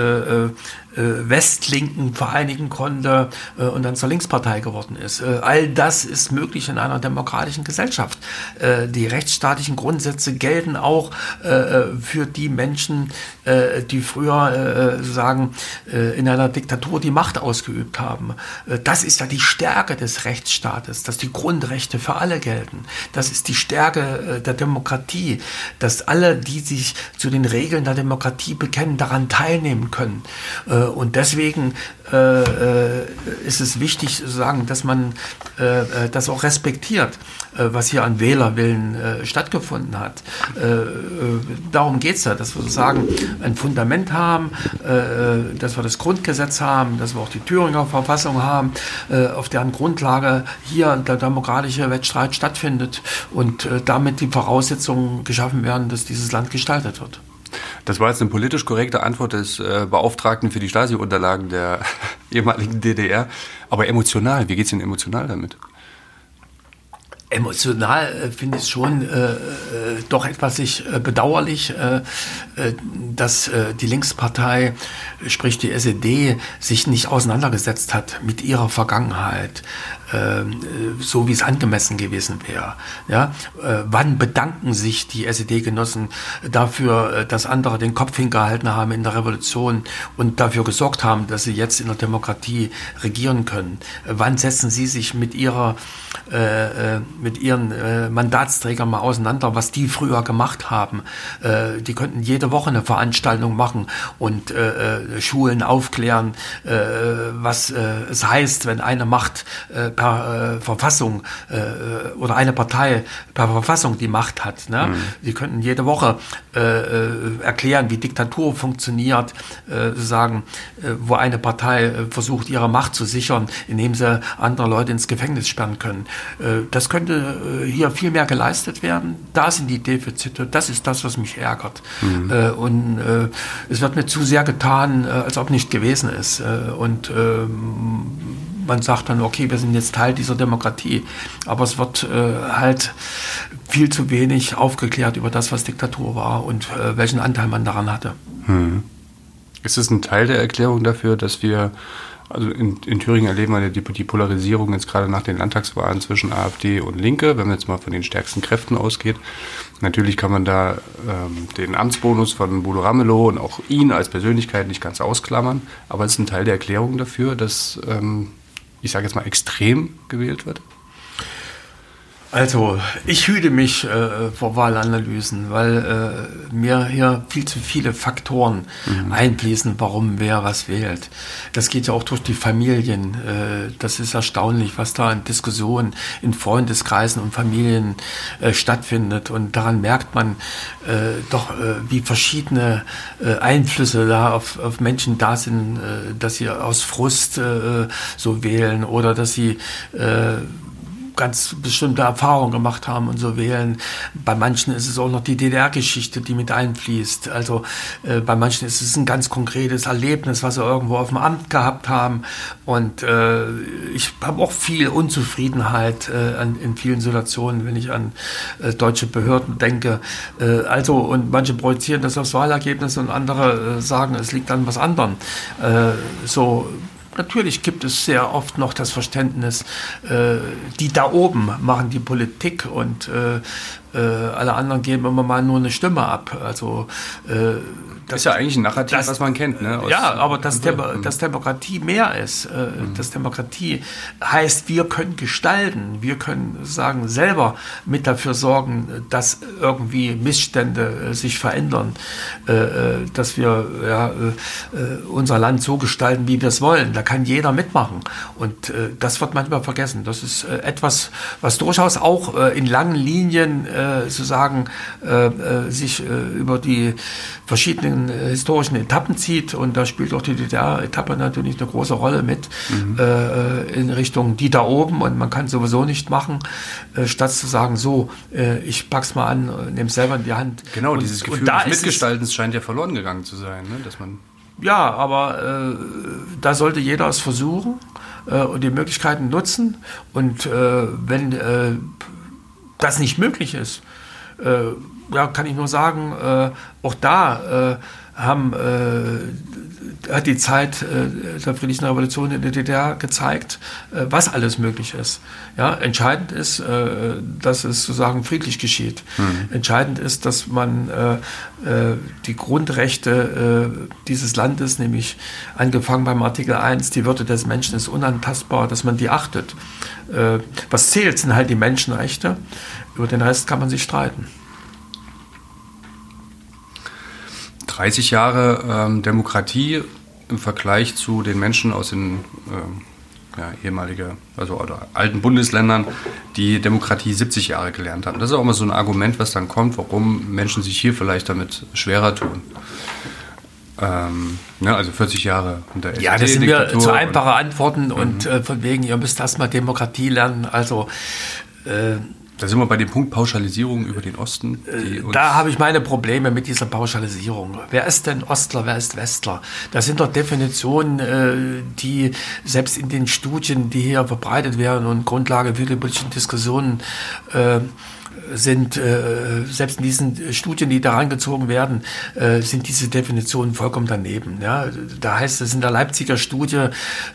äh, Westlinken vereinigen konnte äh, und dann zur Linkspartei geworden ist. Äh, all das ist möglich in einer demokratischen Gesellschaft. Äh, die rechtsstaatlichen Grundsätze gelten auch äh, äh, für die Menschen, die früher sagen in einer Diktatur die Macht ausgeübt haben. das ist ja die Stärke des Rechtsstaates, dass die Grundrechte für alle gelten. Das ist die Stärke der Demokratie, dass alle, die sich zu den Regeln der Demokratie bekennen, daran teilnehmen können. Äh, und deswegen äh, äh, ist es wichtig zu sagen, dass man das auch respektiert, was hier an Wählerwillen stattgefunden hat. darum geht es ja, dass wir sozusagen ein Fundament haben, dass wir das Grundgesetz haben, dass wir auch die Thüringer Verfassung haben, auf deren Grundlage hier der demokratische Wettstreit stattfindet und damit die Voraussetzungen geschaffen werden, dass dieses Land gestaltet wird. Das war jetzt eine politisch korrekte Antwort des äh, Beauftragten für die Stasi-Unterlagen der ehemaligen DDR. Aber emotional, wie geht es Ihnen emotional damit? Emotional äh, finde ich es schon äh, äh, doch etwas sich, äh, bedauerlich, dass die Linkspartei, sprich die SED, sich nicht auseinandergesetzt hat mit ihrer Vergangenheit, so wie es angemessen gewesen wäre. Ja? wann bedanken sich die SED-Genossen dafür, dass andere den Kopf hingehalten haben in der Revolution und dafür gesorgt haben, dass sie jetzt in der Demokratie regieren können? wann setzen sie sich mit ihrer mit ihren äh, Mandatsträgern mal auseinander, was die früher gemacht haben. Äh, die könnten jede Woche eine Veranstaltung machen und äh, äh Schulen aufklären, äh, was äh, es heißt, wenn eine Macht per Verfassung oder eine Partei per Verfassung die Macht hat. Ne? Mhm. Die könnten jede Woche erklären, wie Diktatur funktioniert, sagen, wo eine Partei versucht, ihre Macht zu sichern, indem sie andere Leute ins Gefängnis sperren können. das könnte äh, hier viel mehr geleistet werden. Da sind die Defizite. Das ist das, was mich ärgert. Mhm. Äh, und äh, es wird mir zu sehr getan, als ob nicht gewesen ist. und ähm, man sagt dann, okay, wir sind jetzt Teil dieser Demokratie. Aber es wird halt viel zu wenig aufgeklärt über das, was Diktatur war und welchen Anteil man daran hatte. Mhm. Ist es ein Teil der Erklärung dafür, dass wir also in, in Thüringen erleben wir die, die, Polarisierung jetzt gerade nach den Landtagswahlen zwischen AfD und Linke, wenn man jetzt mal von den stärksten Kräften ausgeht. Natürlich kann man da ähm, den Amtsbonus von Bodo Ramelow und auch ihn als Persönlichkeit nicht ganz ausklammern, aber es ist ein Teil der Erklärung dafür, dass, ähm, ich sage jetzt mal, extrem gewählt wird. Also, ich hüte mich äh, vor Wahlanalysen, weil äh, mir hier viel zu viele Faktoren mhm. einfließen, warum wer was wählt. Das geht ja auch durch die Familien. Äh, das ist erstaunlich, was da in Diskussionen in Freundeskreisen und Familien äh, stattfindet. Und daran merkt man äh, doch, äh, wie verschiedene Einflüsse da auf, auf Menschen da sind, dass sie aus Frust so wählen oder dass sie ganz bestimmte Erfahrungen gemacht haben und so wählen. Bei manchen ist es auch noch die DDR-Geschichte, die mit einfließt. Also äh, bei manchen ist es ein ganz konkretes Erlebnis, was sie irgendwo auf dem Amt gehabt haben. Und äh, ich habe auch viel Unzufriedenheit äh, an, in vielen Situationen, wenn ich an äh, deutsche Behörden denke. Äh, also und manche projizieren das aufs Wahlergebnis und andere äh, sagen, es liegt an was anderem. so Natürlich gibt es sehr oft noch das Verständnis, äh, die da oben machen die Politik und äh, äh, alle anderen geben immer mal nur eine Stimme ab. Also äh, das ist ja eigentlich ein Narrativ, das, was man kennt. Ne? ja, aber dass, Demo dass Demokratie mehr ist, äh, mhm. dass Demokratie heißt, wir können gestalten, wir können sagen, selber mit dafür sorgen, dass irgendwie Missstände äh, sich verändern, äh, äh dass wir ja, äh, äh, unser Land so gestalten, wie wir es wollen. Da kann jeder mitmachen. Und das wird manchmal vergessen. Das ist etwas, was durchaus auch in langen Linien sozusagen sich über die verschiedenen äh, historischen Etappen zieht und da spielt auch die DDR-Etappe natürlich eine große Rolle mit mhm. äh, in Richtung die da oben und man kann sowieso nicht machen, äh, statt zu sagen, so, äh, ich pack's mal an, nehme es selber in die Hand. Genau, und, dieses Gefühl des Mitgestaltens scheint ja verloren gegangen zu sein, ne? dass man ja, aber äh, da sollte jeder es versuchen äh, und die Möglichkeiten nutzen. Und äh, wenn äh, das nicht möglich ist, äh, ja, kann ich nur sagen, äh, auch da haben hat die Zeit äh, der friedlichen Revolution in der DDR gezeigt, äh, was alles möglich ist. Ja, entscheidend ist, äh, dass es sozusagen friedlich geschieht. Mhm. Entscheidend ist, dass man äh, äh, die Grundrechte äh, dieses Landes, nämlich angefangen beim Artikel 1, die Würde des Menschen ist unantastbar, dass man die achtet. was zählt, sind halt die Menschenrechte. Über den Rest kann man sich streiten. 30 Jahre ähm, Demokratie im Vergleich zu den Menschen aus den ähm, ja, ehemalige, also alten Bundesländern, die Demokratie 70 Jahre gelernt haben. Das ist auch immer so ein Argument, was dann kommt, warum Menschen sich hier vielleicht damit schwerer tun. Ähm, ne, also 40 Jahre unter Ja, das sind mir zu einfache Antworten und mhm. äh, von wegen, ihr müsst erstmal Demokratie lernen. Also äh, da sind wir bei dem Punkt Pauschalisierung über den Osten. Äh, da habe ich meine Probleme mit dieser Pauschalisierung. Wer ist denn Ostler, wer ist Westler? Das sind doch Definitionen, äh, die selbst in den Studien, die hier verbreitet werden und Grundlage für die politischen Diskussionen äh, sind, äh, selbst in diesen Studien, die da rangezogen werden, äh, sind diese Definitionen vollkommen daneben. Ja? Da heißt es in der Leipziger Studie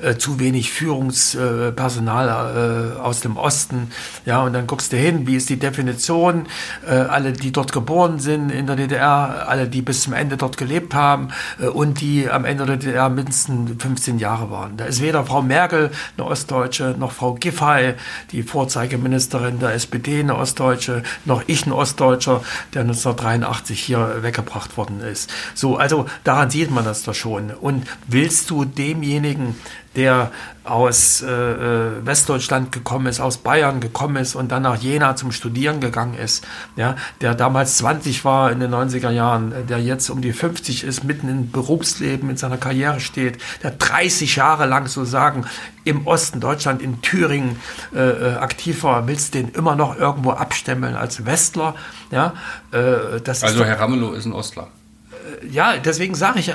äh, zu wenig Führungspersonal äh, aus dem Osten. Ja, und dann guckst du hin, wie ist die Definition? Äh, alle, die dort geboren sind in der DDR, alle, die bis zum Ende dort gelebt haben äh, und die am Ende der DDR mindestens 15 Jahre waren. Da ist weder Frau Merkel eine Ostdeutsche, noch Frau Giffey, die Vorzeigeministerin der SPD, eine Ostdeutsche, noch ich ein Ostdeutscher, der 1983 hier weggebracht worden ist. So, also daran sieht man das doch schon. Und willst du demjenigen, der aus äh, äh, Westdeutschland gekommen ist, aus Bayern gekommen ist und dann nach Jena zum Studieren gegangen ist, ja, der damals 20 war in den 90er Jahren, der jetzt um die 50 ist, mitten im Berufsleben, in seiner Karriere steht, der 30 Jahre lang sozusagen im Osten Deutschland, in Thüringen äh, äh aktiv war, willst du den immer noch irgendwo abstemmeln als Westler? Ja, äh, das also Herr Ramelow ist ein Ostler ja, deswegen sage ich, äh,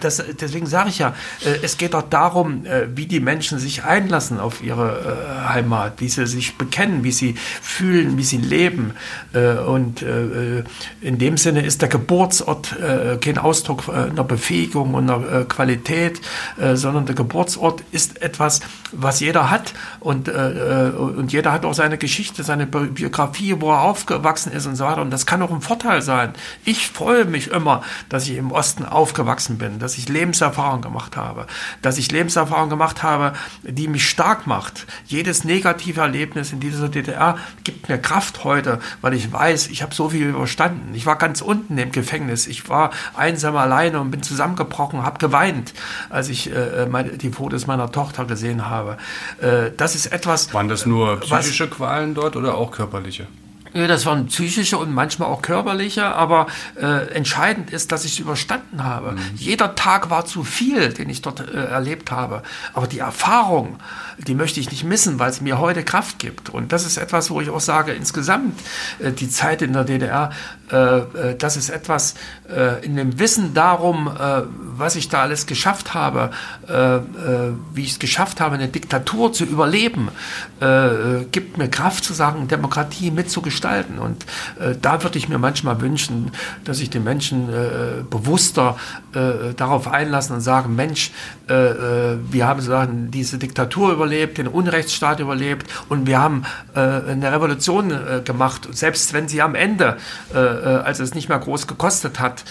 das, deswegen sage ich ja, äh, es geht doch darum, äh, wie die Menschen sich einlassen auf ihre äh, Heimat, wie sie sich bekennen, wie sie fühlen, wie sie leben. Äh, und äh, in dem Sinne ist der Geburtsort kein Ausdruck einer Befähigung und einer Qualität, sondern der Geburtsort ist etwas, was jeder hat und, und jeder hat auch seine Geschichte, seine Biografie, wo er aufgewachsen ist und so weiter. Und das kann auch ein Vorteil sein. Ich freue mich immer, dass ich im Osten aufgewachsen bin, dass ich Lebenserfahrung gemacht habe, dass ich Lebenserfahrung gemacht habe, die mich stark macht. Jedes negative Erlebnis in dieser DDR gibt mir Kraft heute, weil ich weiß, ich habe so viel überstanden. Ich war ganz unten im Gefängnis. Ich war einsam alleine und bin zusammengebrochen, habe geweint, als ich äh, meine, die Fotos meiner Tochter gesehen habe. Äh, das ist etwas. Waren das nur psychische was, Qualen dort oder auch körperliche? Ja, das waren psychische und manchmal auch körperliche, aber äh, entscheidend ist, dass ich es überstanden habe. Mhm. Jeder Tag war zu viel, den ich dort äh, erlebt habe. Aber die Erfahrung, die möchte ich nicht missen, weil es mir heute Kraft gibt. Und das ist etwas, wo ich auch sage, insgesamt äh, die Zeit in der DDR, äh, äh, das ist etwas äh, in dem Wissen darum, äh, was ich da alles geschafft habe, äh, äh, wie ich es geschafft habe, eine Diktatur zu überleben, äh, gibt mir Kraft zu sagen, Demokratie mitzugestalten gestalten. Und äh, da würde ich mir manchmal wünschen, dass sich die Menschen äh, bewusster äh, darauf einlassen und sagen, Mensch, äh, äh, wir haben sozusagen diese Diktatur überlebt, den Unrechtsstaat überlebt und wir haben äh, eine Revolution gemacht, selbst wenn sie am Ende, als es nicht mehr groß gekostet hat,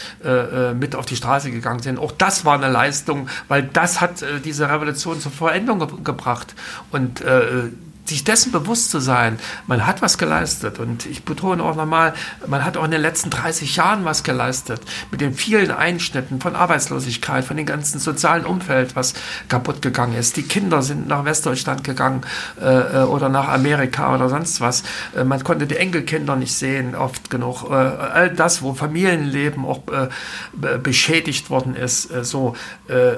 mit auf die Straße gegangen sind. Auch das war eine Leistung, weil das hat diese Revolution zur Veränderung ge gebracht. Und sich dessen bewusst zu sein, man hat was geleistet. Und ich betone auch nochmal, man hat auch in den letzten 30 Jahren was geleistet. Mit den vielen Einschnitten von Arbeitslosigkeit, von dem ganzen sozialen Umfeld, was kaputt gegangen ist. Die Kinder sind nach Westdeutschland gegangen äh, oder nach Amerika oder sonst was. Äh, man konnte die Enkelkinder nicht sehen, oft genug. Äh, all das, wo Familienleben auch äh, beschädigt worden ist. Äh, so.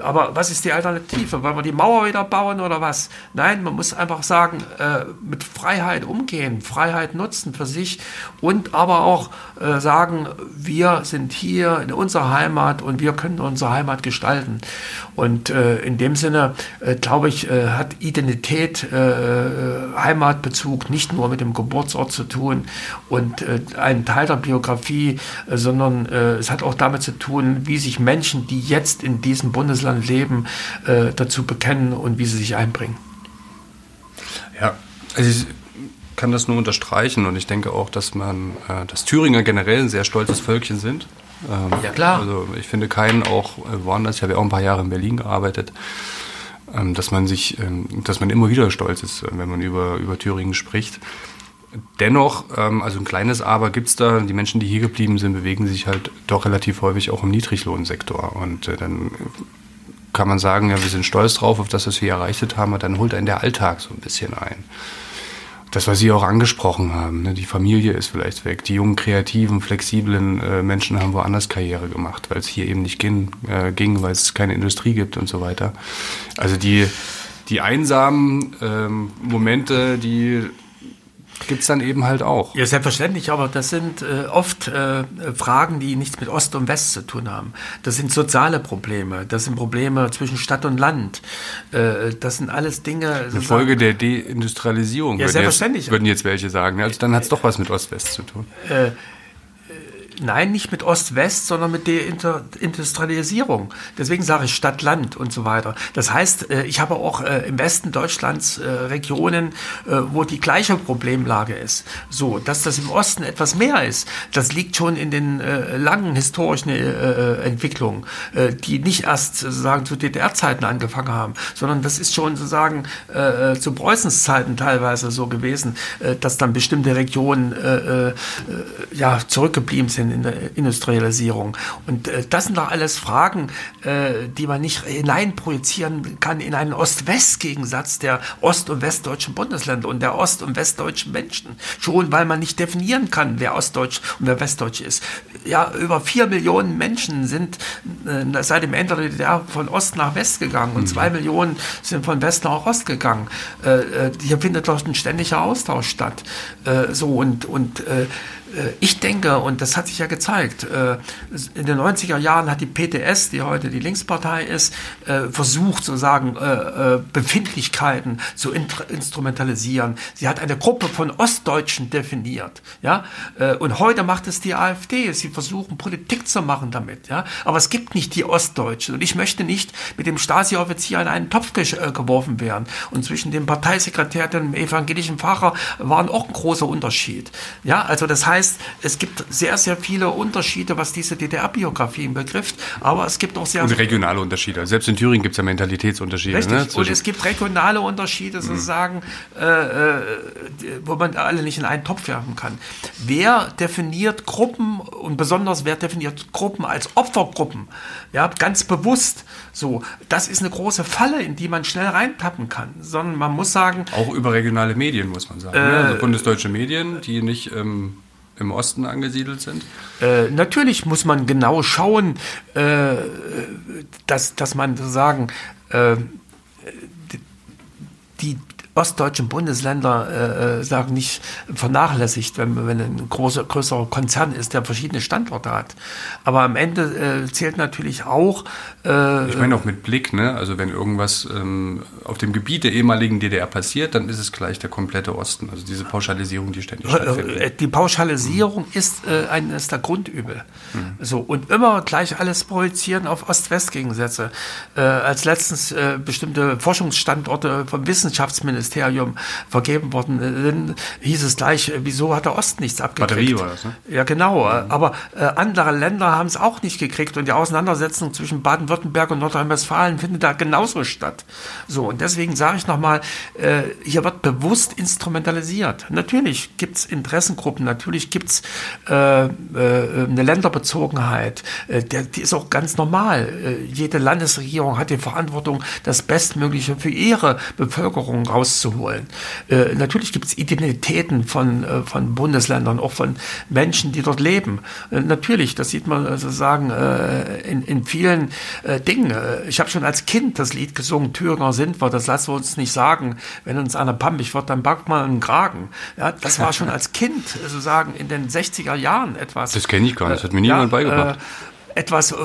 Aber was ist die Alternative? Wollen wir die Mauer wieder bauen oder was? Nein, man muss einfach sagen, äh, mit Freiheit umgehen, Freiheit nutzen für sich und aber auch äh, sagen, wir sind hier in unserer Heimat und wir können unsere Heimat gestalten. Und äh, in dem Sinne, äh, glaube ich, äh, hat Identität, Heimatbezug nicht nur mit dem Geburtsort zu tun und ein Teil der Biografie, sondern es hat auch damit zu tun, wie sich Menschen, die jetzt in diesem Bundesland leben, dazu bekennen und wie sie sich einbringen. Also ich kann das nur unterstreichen und ich denke auch, dass man, äh, dass Thüringer generell ein sehr stolzes Völkchen sind. Ähm, ja, klar. Also ich finde keinen auch äh, woanders, ich habe ja auch ein paar Jahre in Berlin gearbeitet, ähm, dass man sich, ähm, dass man immer wieder stolz ist, äh, wenn man über, über Thüringen spricht. Dennoch, ähm, also ein kleines Aber gibt es da. Die Menschen, die hier geblieben sind, bewegen sich halt doch relativ häufig auch im Niedriglohnsektor. Und äh, dann kann man sagen, ja, wir sind stolz drauf, auf das, was wir erreicht haben, und dann holt einen der Alltag so ein bisschen ein. Das, was Sie auch angesprochen haben, ne, die Familie ist vielleicht weg. Die jungen, kreativen, flexiblen äh, Menschen haben woanders Karriere gemacht, weil es hier eben nicht ging, äh, ging weil es keine Industrie gibt und so weiter. Also die, die einsamen ähm, Momente, die gibt es dann eben halt auch. Ja, selbstverständlich, aber das sind äh, oft äh, Fragen, die nichts mit Ost und West zu tun haben. Das sind soziale Probleme, das sind Probleme zwischen Stadt und Land. Äh, das sind alles Dinge. Eine Folge der Deindustrialisierung, ja, selbstverständlich. Jetzt, würden jetzt welche sagen. Also dann hat es doch was mit Ost-West zu tun. Nein, nicht mit Ost-West, sondern mit der Inter Industrialisierung. Deswegen sage ich Stadt-Land und so weiter. Das heißt, äh, ich habe auch äh, im Westen Deutschlands äh, Regionen, wo die gleiche Problemlage ist. So, dass das im Osten etwas mehr ist, das liegt schon in den langen historischen Entwicklungen, die nicht erst sozusagen zu DDR-Zeiten angefangen haben, sondern das ist schon sozusagen zu Preußens Zeiten teilweise so gewesen, dass dann bestimmte Regionen ja zurückgeblieben sind in der Industrialisierung. Und äh, das sind doch alles Fragen, äh, die man nicht hineinprojizieren kann in einen Ost-West-Gegensatz der ost- und westdeutschen Bundesländer und der ost- und westdeutschen Menschen. Schon weil man nicht definieren kann, wer ostdeutsch und wer westdeutsch ist. Ja, über vier Millionen Menschen sind äh, seit dem Ende der DDR von Ost nach West gegangen und mhm. zwei Millionen sind von West nach Ost gegangen. Äh, äh hier findet doch ein ständiger Austausch statt. Äh, so und, und ich denke, und das hat sich ja gezeigt, äh, in den 90er Jahren hat die PTS, die heute die Linkspartei ist, äh, versucht, sozusagen Befindlichkeiten zu instrumentalisieren. Sie hat eine Gruppe von Ostdeutschen definiert. Ja? Und heute macht es die AfD. Sie versuchen, Politik zu machen damit. Ja? Aber es gibt nicht die Ostdeutschen. Und ich möchte nicht mit dem Stasi-Offizier in einen Topf geworfen werden. Und zwischen dem Parteisekretär und dem evangelischen Pfarrer war auch ein großer Unterschied. Ja, also das heißt, heißt, es gibt sehr, sehr viele Unterschiede, was diese DDR-Biografien betrifft, aber es gibt auch sehr... Und regionale Unterschiede. Selbst in Thüringen gibt es ja Mentalitätsunterschiede. Richtig, ne? und es gibt regionale Unterschiede mhm. sozusagen, äh, äh, wo man alle nicht in einen Topf werfen kann. Wer definiert Gruppen und besonders wer definiert Gruppen als Opfergruppen? Ja, ganz bewusst so. Das ist eine große Falle, in die man schnell reintappen kann, sondern man muss sagen... Auch über regionale Medien, muss man sagen. Ne? Äh, also bundesdeutsche Medien, die nicht... Ähm im Osten angesiedelt sind? Äh, natürlich muss man genau schauen, äh, dass, dass man sozusagen äh, die, ostdeutschen Bundesländer äh, äh, sagen nicht vernachlässigt, wenn, wenn ein großer, größerer Konzern ist, der verschiedene Standorte hat. Aber am Ende äh, zählt natürlich auch. Äh, ich meine auch mit Blick, ne? Also wenn irgendwas ähm, auf dem Gebiet der ehemaligen DDR passiert, dann ist es gleich der komplette Osten. Also diese Pauschalisierung, die ständig stattfindet. Äh, die Pauschalisierung mhm. ist äh, eines der Grundübel. Mhm. So und immer gleich alles projizieren auf Ost-West-Gegensätze. Äh, als letztens äh, bestimmte Forschungsstandorte vom Wissenschaftsministerium Ministerium vergeben worden sind, hieß es gleich, äh, wieso hat der Ost nichts abgekriegt? Batterie war das, ne? Ja, genau. Mhm. Aber äh, andere Länder haben es auch nicht gekriegt und die Auseinandersetzung zwischen Baden-Württemberg und Nordrhein-Westfalen findet da genauso statt. So, und deswegen sage ich nochmal, äh, hier wird bewusst instrumentalisiert. Natürlich gibt es Interessengruppen, natürlich gibt es äh, äh, eine Länderbezogenheit, äh, der, die ist auch ganz normal. jede Landesregierung hat die Verantwortung, das Bestmögliche für ihre Bevölkerung raus rauszuholen. Äh, natürlich gibt es Identitäten von, äh, von Bundesländern, auch von Menschen, die dort leben. Äh, natürlich, das sieht man sozusagen äh, in, in vielen äh, Dingen. Ich habe schon als Kind das Lied gesungen, Thüringer sind wir, das lassen wir uns nicht sagen. Wenn uns einer pampig wird, dann backt man einen Kragen. Ja, das war schon als Kind sozusagen in den 60er Jahren etwas. Das kenne ich gar nicht, das hat mir niemand ja, beigebracht etwas, äh,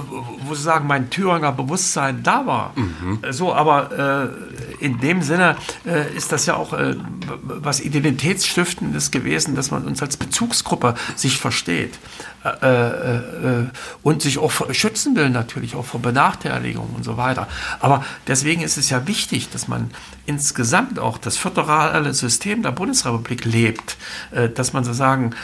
wo Sie sagen, mein Thüringer Bewusstsein da war. Mhm. So, aber äh, in dem Sinne äh, ist das ja auch äh, was Identitätsstiftendes gewesen, dass man uns als Bezugsgruppe sich versteht äh, äh, und sich auch schützen will, natürlich auch vor Benachteiligung und so weiter. Aber deswegen ist es ja wichtig, dass man insgesamt auch das föderale System der Bundesrepublik lebt, dass man sozusagen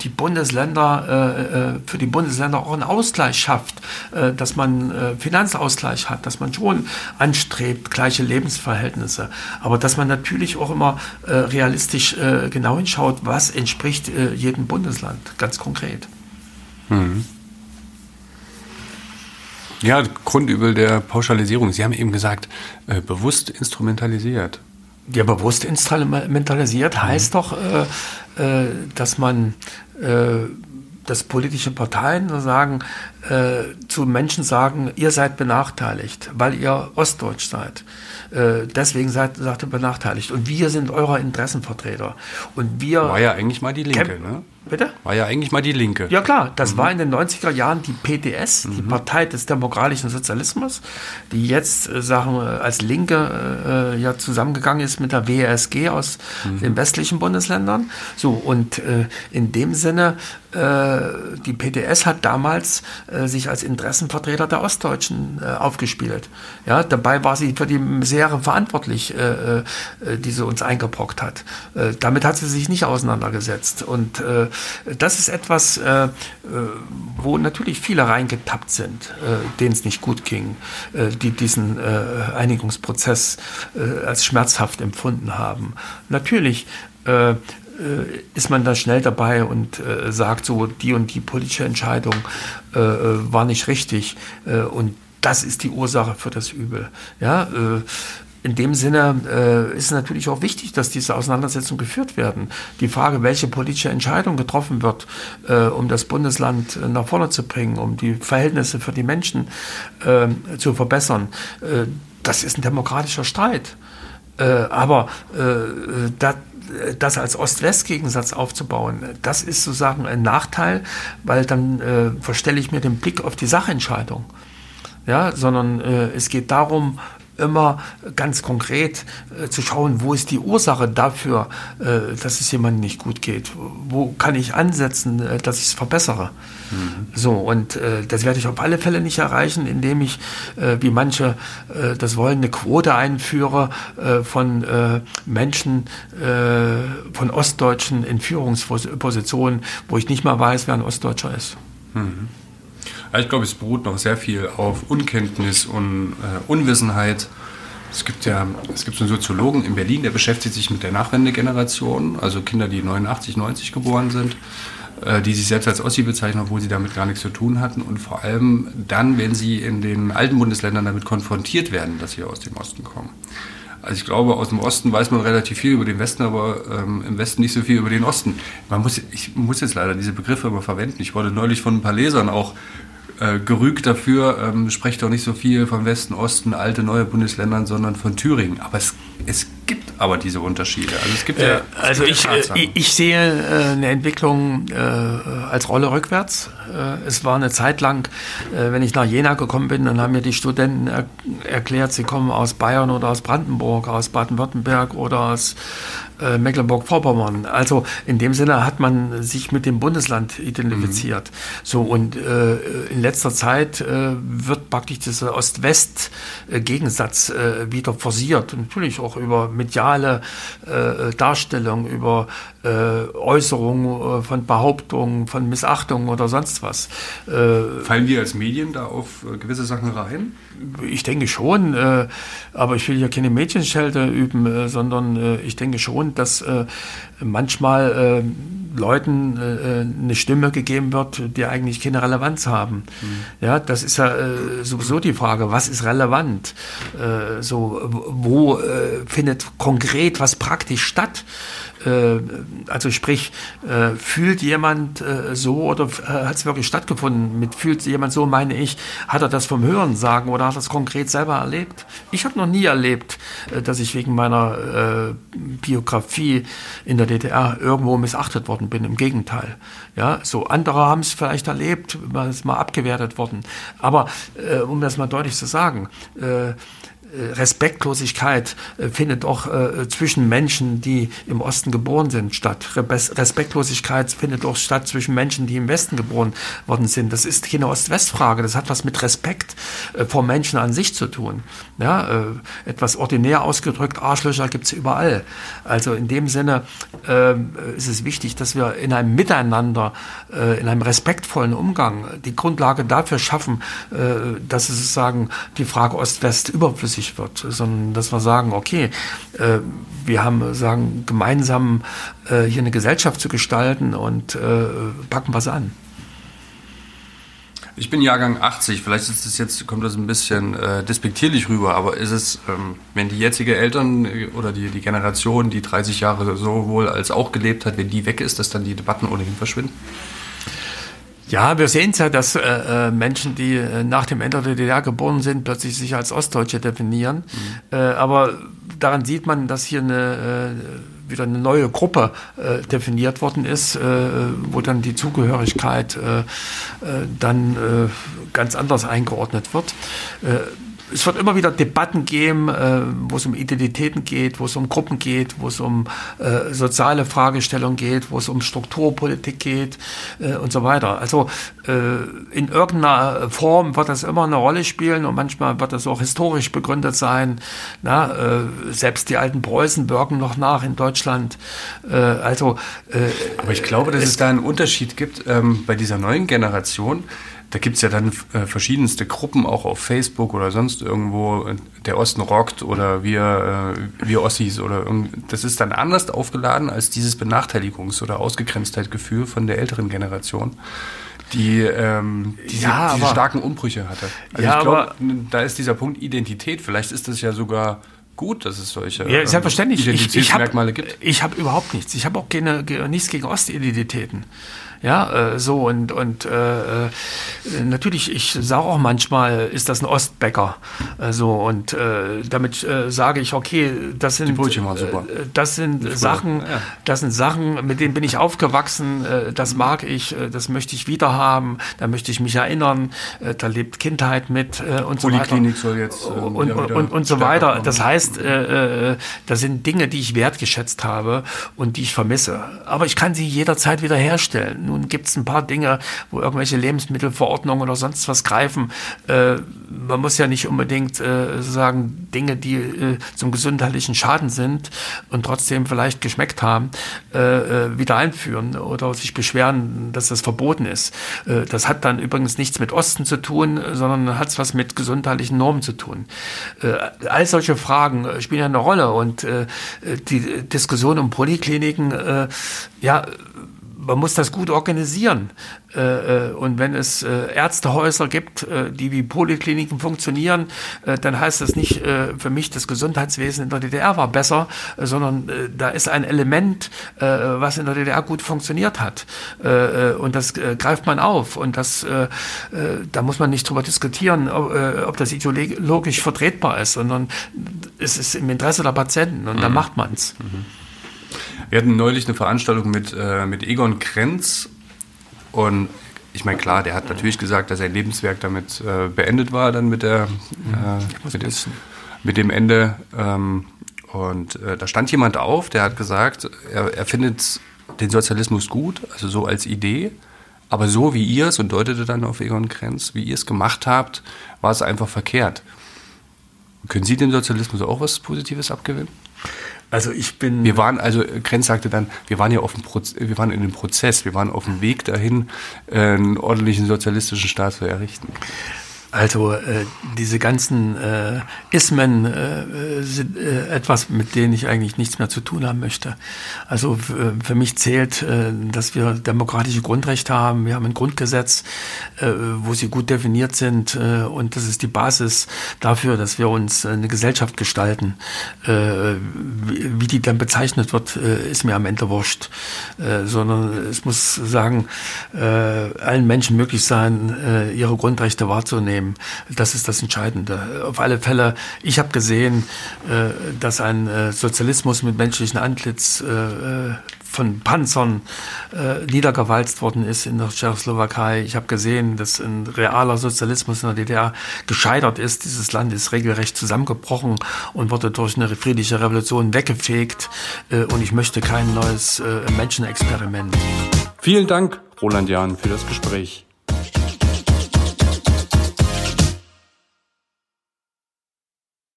die Bundesländer, äh, äh, für die Bundesländer auch einen Ausgleich schafft, äh, dass man Finanzausgleich hat, dass man schon anstrebt, gleiche Lebensverhältnisse, aber dass man natürlich auch immer realistisch genau hinschaut, was entspricht jedem Bundesland, ganz konkret. Mhm. Ja, Grundübel der Pauschalisierung. Sie haben eben gesagt, bewusst instrumentalisiert. Ja, bewusst instrumentalisiert heißt mhm. doch, äh, dass man äh, dass politische Parteien sagen, äh, zu Menschen sagen, ihr seid benachteiligt, weil ihr Ostdeutsch seid. Äh, deswegen seid, seid ihr benachteiligt. Und wir sind eure Interessenvertreter. Und wir. War ja eigentlich mal die Linke, ne? Bitte? War ja eigentlich mal die Linke. Ja klar, das mhm. war in den 90er Jahren die PDS, mhm. die Partei des demokratischen Sozialismus, die jetzt äh, sagen äh, als Linke äh, ja zusammengegangen ist mit der WSG aus mhm. den westlichen Bundesländern. So und äh, in dem Sinne äh, die PDS hat damals äh, sich als Interessenvertreter der Ostdeutschen aufgespielt. Ja, dabei war sie für die Misere verantwortlich, die sie uns eingebrockt hat. damit hat sie sich nicht auseinandergesetzt und das ist etwas, äh, äh, wo natürlich viele reingetappt sind, äh, denen es nicht gut ging, äh, die diesen äh, Einigungsprozess äh, als schmerzhaft empfunden haben. Natürlich ist man da schnell dabei und äh, sagt so, die und die politische Entscheidung äh, war nicht richtig äh, und das ist die Ursache für das Übel. Ja, in dem Sinne äh, ist es natürlich auch wichtig, dass diese Auseinandersetzungen geführt werden. Die Frage, welche politische Entscheidung getroffen wird, äh, um das Bundesland äh, nach vorne zu bringen, um die Verhältnisse für die Menschen äh, zu verbessern, äh, das ist ein demokratischer Streit. Äh, aber das, das als Ost-West-Gegensatz aufzubauen, das ist sozusagen ein Nachteil, weil dann verstelle ich mir den Blick auf die Sachentscheidung. Ja, sondern es geht darum, immer ganz konkret äh, zu schauen, wo ist die Ursache dafür, äh, dass es jemandem nicht gut geht. Wo kann ich ansetzen, äh, dass ich es verbessere? Mhm. So, und äh, das werde ich auf alle Fälle nicht erreichen, indem ich, äh, wie manche äh, das wollen, eine Quote einführe von Menschen, von Ostdeutschen in Führungspositionen, wo ich nicht mal weiß, wer ein Ostdeutscher ist. Mhm. Also ich glaube, es beruht noch sehr viel auf Unkenntnis und äh, Unwissenheit. Es gibt ja, es gibt so einen Soziologen in Berlin, der beschäftigt sich mit der Nachwendegeneration, also Kinder, die 89, 90 geboren sind, äh, die sich selbst als Ossi bezeichnen, obwohl sie damit gar nichts zu tun hatten. Und vor allem dann, wenn sie in den alten Bundesländern damit konfrontiert werden, dass sie aus dem Osten kommen. Also ich glaube, aus dem Osten weiß man relativ viel über den Westen, aber ähm, im Westen nicht so viel über den Osten. Man muss, ich muss jetzt leider diese Begriffe immer verwenden. Ich wurde neulich von ein paar Lesern auch äh, gerügt dafür, ähm, sprecht doch nicht so viel von Westen, Osten, alte, neue Bundesländern, sondern von Thüringen. Aber es, es gibt aber diese Unterschiede. Also es gibt ja. Äh, also ich, äh, ich sehe äh, eine Entwicklung äh, als Rolle rückwärts. Äh, es war eine Zeit lang, wenn ich nach Jena gekommen bin, dann haben mir die Studenten er erklärt, sie kommen aus Bayern oder aus Brandenburg, aus Baden-Württemberg oder aus äh, Mecklenburg-Vorpommern. Also in dem Sinne hat man sich mit dem Bundesland identifiziert. Mhm. So und äh, in letzter Zeit äh, wird praktisch dieser Ost-West-Gegensatz äh, wieder forciert. Natürlich auch über mediale äh, Darstellung, über äh, Äußerungen von Behauptungen, von Missachtungen oder sonst was. Fallen wir als Medien da auf gewisse Sachen rein? Ich denke schon, aber ich will hier keine Mädchenschelte üben, sondern ich denke schon, dass äh, manchmal äh, Leuten äh, eine Stimme gegeben wird, die eigentlich keine Relevanz haben. Mhm. Ja, das ist ja äh, sowieso die Frage, was ist relevant? Äh, so, wo äh, findet konkret was praktisch statt? Äh, also sprich, äh, fühlt jemand äh, so oder hat es wirklich stattgefunden? Mit fühlt jemand so, meine ich, hat er das vom Hören sagen oder hat er es konkret selber erlebt? Ich habe noch nie erlebt, dass ich wegen meiner Biografie in der DDR irgendwo missachtet worden bin. Im Gegenteil. Ja, so andere haben es vielleicht erlebt, ist mal abgewertet worden. Aber um das mal deutlich zu sagen, Respektlosigkeit äh, findet auch äh, zwischen Menschen, die im Osten geboren sind, statt. Respektlosigkeit findet auch statt zwischen Menschen, die im Westen geboren worden sind. Das ist keine Ost-West-Frage. Das hat was mit Respekt vor Menschen an sich zu tun. Ja, etwas ordinär ausgedrückt, Arschlöcher gibt es überall. Also in dem Sinne ist es wichtig, dass wir in einem Miteinander, in einem respektvollen Umgang die Grundlage dafür schaffen, dass es sozusagen die Frage Ost-West überflüssig wichtig wird, sondern dass wir sagen, okay, äh, wir haben sagen gemeinsam äh, hier eine Gesellschaft zu gestalten und äh, packen was an. Ich bin Jahrgang 80, vielleicht ist das jetzt, kommt das ein bisschen äh, despektierlich rüber, aber ist es, ähm, wenn die jetzige Eltern äh, oder die, die Generation, die 30 Jahre sowohl als auch gelebt hat, wenn die weg ist, dass dann die Debatten ohnehin verschwinden? Ja, wir sehen es ja, dass äh, äh, Menschen, die äh, nach dem Ende der DDR geboren sind, plötzlich sich als Ostdeutsche definieren. Mhm. Äh, aber daran sieht man, dass hier eine, äh, wieder eine neue Gruppe äh, definiert worden ist, äh, wo dann die Zugehörigkeit äh, äh, dann äh, ganz anders eingeordnet wird. Es wird immer wieder Debatten geben, äh, wo es um Identitäten geht, wo es um Gruppen geht, wo es um äh, soziale Fragestellungen geht, wo es um Strukturpolitik geht äh, und so weiter. Also äh, in irgendeiner Form wird das immer eine Rolle spielen und manchmal wird das auch historisch begründet sein. Na, äh, selbst die alten Preußen wirken noch nach in Deutschland. Äh, also, Aber ich glaube, dass es, es da einen Unterschied gibt ähm, bei dieser neuen Generation da gibt es ja dann äh, verschiedenste Gruppen, auch auf Facebook oder sonst irgendwo, äh, der Osten rockt oder wir, äh, wir Ossis oder das ist dann anders aufgeladen als dieses Benachteiligungs- oder Ausgegrenztheitgefühl von der älteren Generation die ähm, diese, ja, diese starken Umbrüche hatte. Also ja, ich glaube, da ist dieser Punkt Identität. Vielleicht ist das ja sogar gut, dass es solche ja, selbstverständlich. Identitätsmerkmale gibt. Ich habe überhaupt nichts. Ich habe auch keine, nichts gegen Ostidentitäten. Ja, äh, so und, und äh, äh, natürlich, ich sage auch manchmal, ist das ein Ostbäcker. Äh, so und äh, damit äh, sage ich, okay, das sind, äh, das sind Sachen, ja. das sind Sachen, mit denen bin ich aufgewachsen, äh, das mag ich, äh, das möchte ich wieder haben, da möchte ich mich erinnern, äh, da lebt Kindheit mit äh, und so weiter. Poliklinik soll jetzt äh, und, und, und, und so weiter. Kommen. Das heißt, äh, äh, das sind Dinge, die ich wertgeschätzt habe und die ich vermisse. Aber ich kann sie jederzeit wieder herstellen nun gibt es ein paar Dinge, wo irgendwelche Lebensmittelverordnungen oder sonst was greifen. Äh, man muss ja nicht unbedingt äh, sagen Dinge, die äh, zum gesundheitlichen Schaden sind und trotzdem vielleicht geschmeckt haben, äh, äh, wieder einführen oder sich beschweren, dass das verboten ist. Äh, das hat dann übrigens nichts mit Osten zu tun, sondern hat es was mit gesundheitlichen Normen zu tun. all solche Fragen spielen ja eine Rolle und die Diskussion um Polikliniken, ja, man muss das gut organisieren. Äh, äh, und wenn es äh, Ärztehäuser gibt, die wie Polikliniken funktionieren, dann heißt das nicht für mich, das Gesundheitswesen in der DDR war besser, sondern da ist ein Element, was in der DDR gut funktioniert hat. Und das greift man auf. Und das, da muss man nicht drüber diskutieren, ob das ideologisch vertretbar ist, sondern es ist im Interesse der Patienten und mhm. dann macht man es. Mhm. Wir hatten neulich eine Veranstaltung mit, äh, mit Egon Krenz und ich meine, klar, der hat natürlich gesagt, dass sein Lebenswerk damit äh, beendet war, dann mit, der, äh, mit, des, mit, dem Ende. Ähm, und äh, da stand jemand auf, der hat gesagt, er, er findet den Sozialismus gut, also so als Idee, aber so wie ihr es, und deutete dann auf Egon Krenz, wie ihr es gemacht habt, war es einfach verkehrt. Können Sie dem Sozialismus auch was Positives abgewinnen? Also ich bin. Wir waren, also Krenz sagte dann, wir waren ja auf dem Proz wir waren in dem Prozess, wir waren auf dem Weg dahin, einen ordentlichen sozialistischen Staat zu errichten. Also äh, diese ganzen äh, Ismen äh, sind äh, etwas, mit denen ich eigentlich nichts mehr zu tun haben möchte. Also für mich zählt, äh, dass wir demokratische Grundrechte haben. Wir haben ein Grundgesetz, äh, wo sie gut definiert sind und das ist die Basis dafür, dass wir uns eine Gesellschaft gestalten. Wie, wie die dann bezeichnet wird, ist mir am Ende wurscht, sondern es muss sagen, allen Menschen möglich sein, ihre Grundrechte wahrzunehmen nehmen. Das ist das Entscheidende. Auf alle Fälle, ich habe gesehen, äh, dass ein äh, Sozialismus mit menschlichem Antlitz äh, von Panzern niedergewalzt worden ist in der Tschechoslowakei. Ich habe gesehen, dass ein realer Sozialismus in der DDR gescheitert ist. Dieses Land ist regelrecht zusammengebrochen und wurde durch eine friedliche Revolution weggefegt. und ich möchte kein neues Menschenexperiment. Vielen Dank, Roland Jahn, für das Gespräch.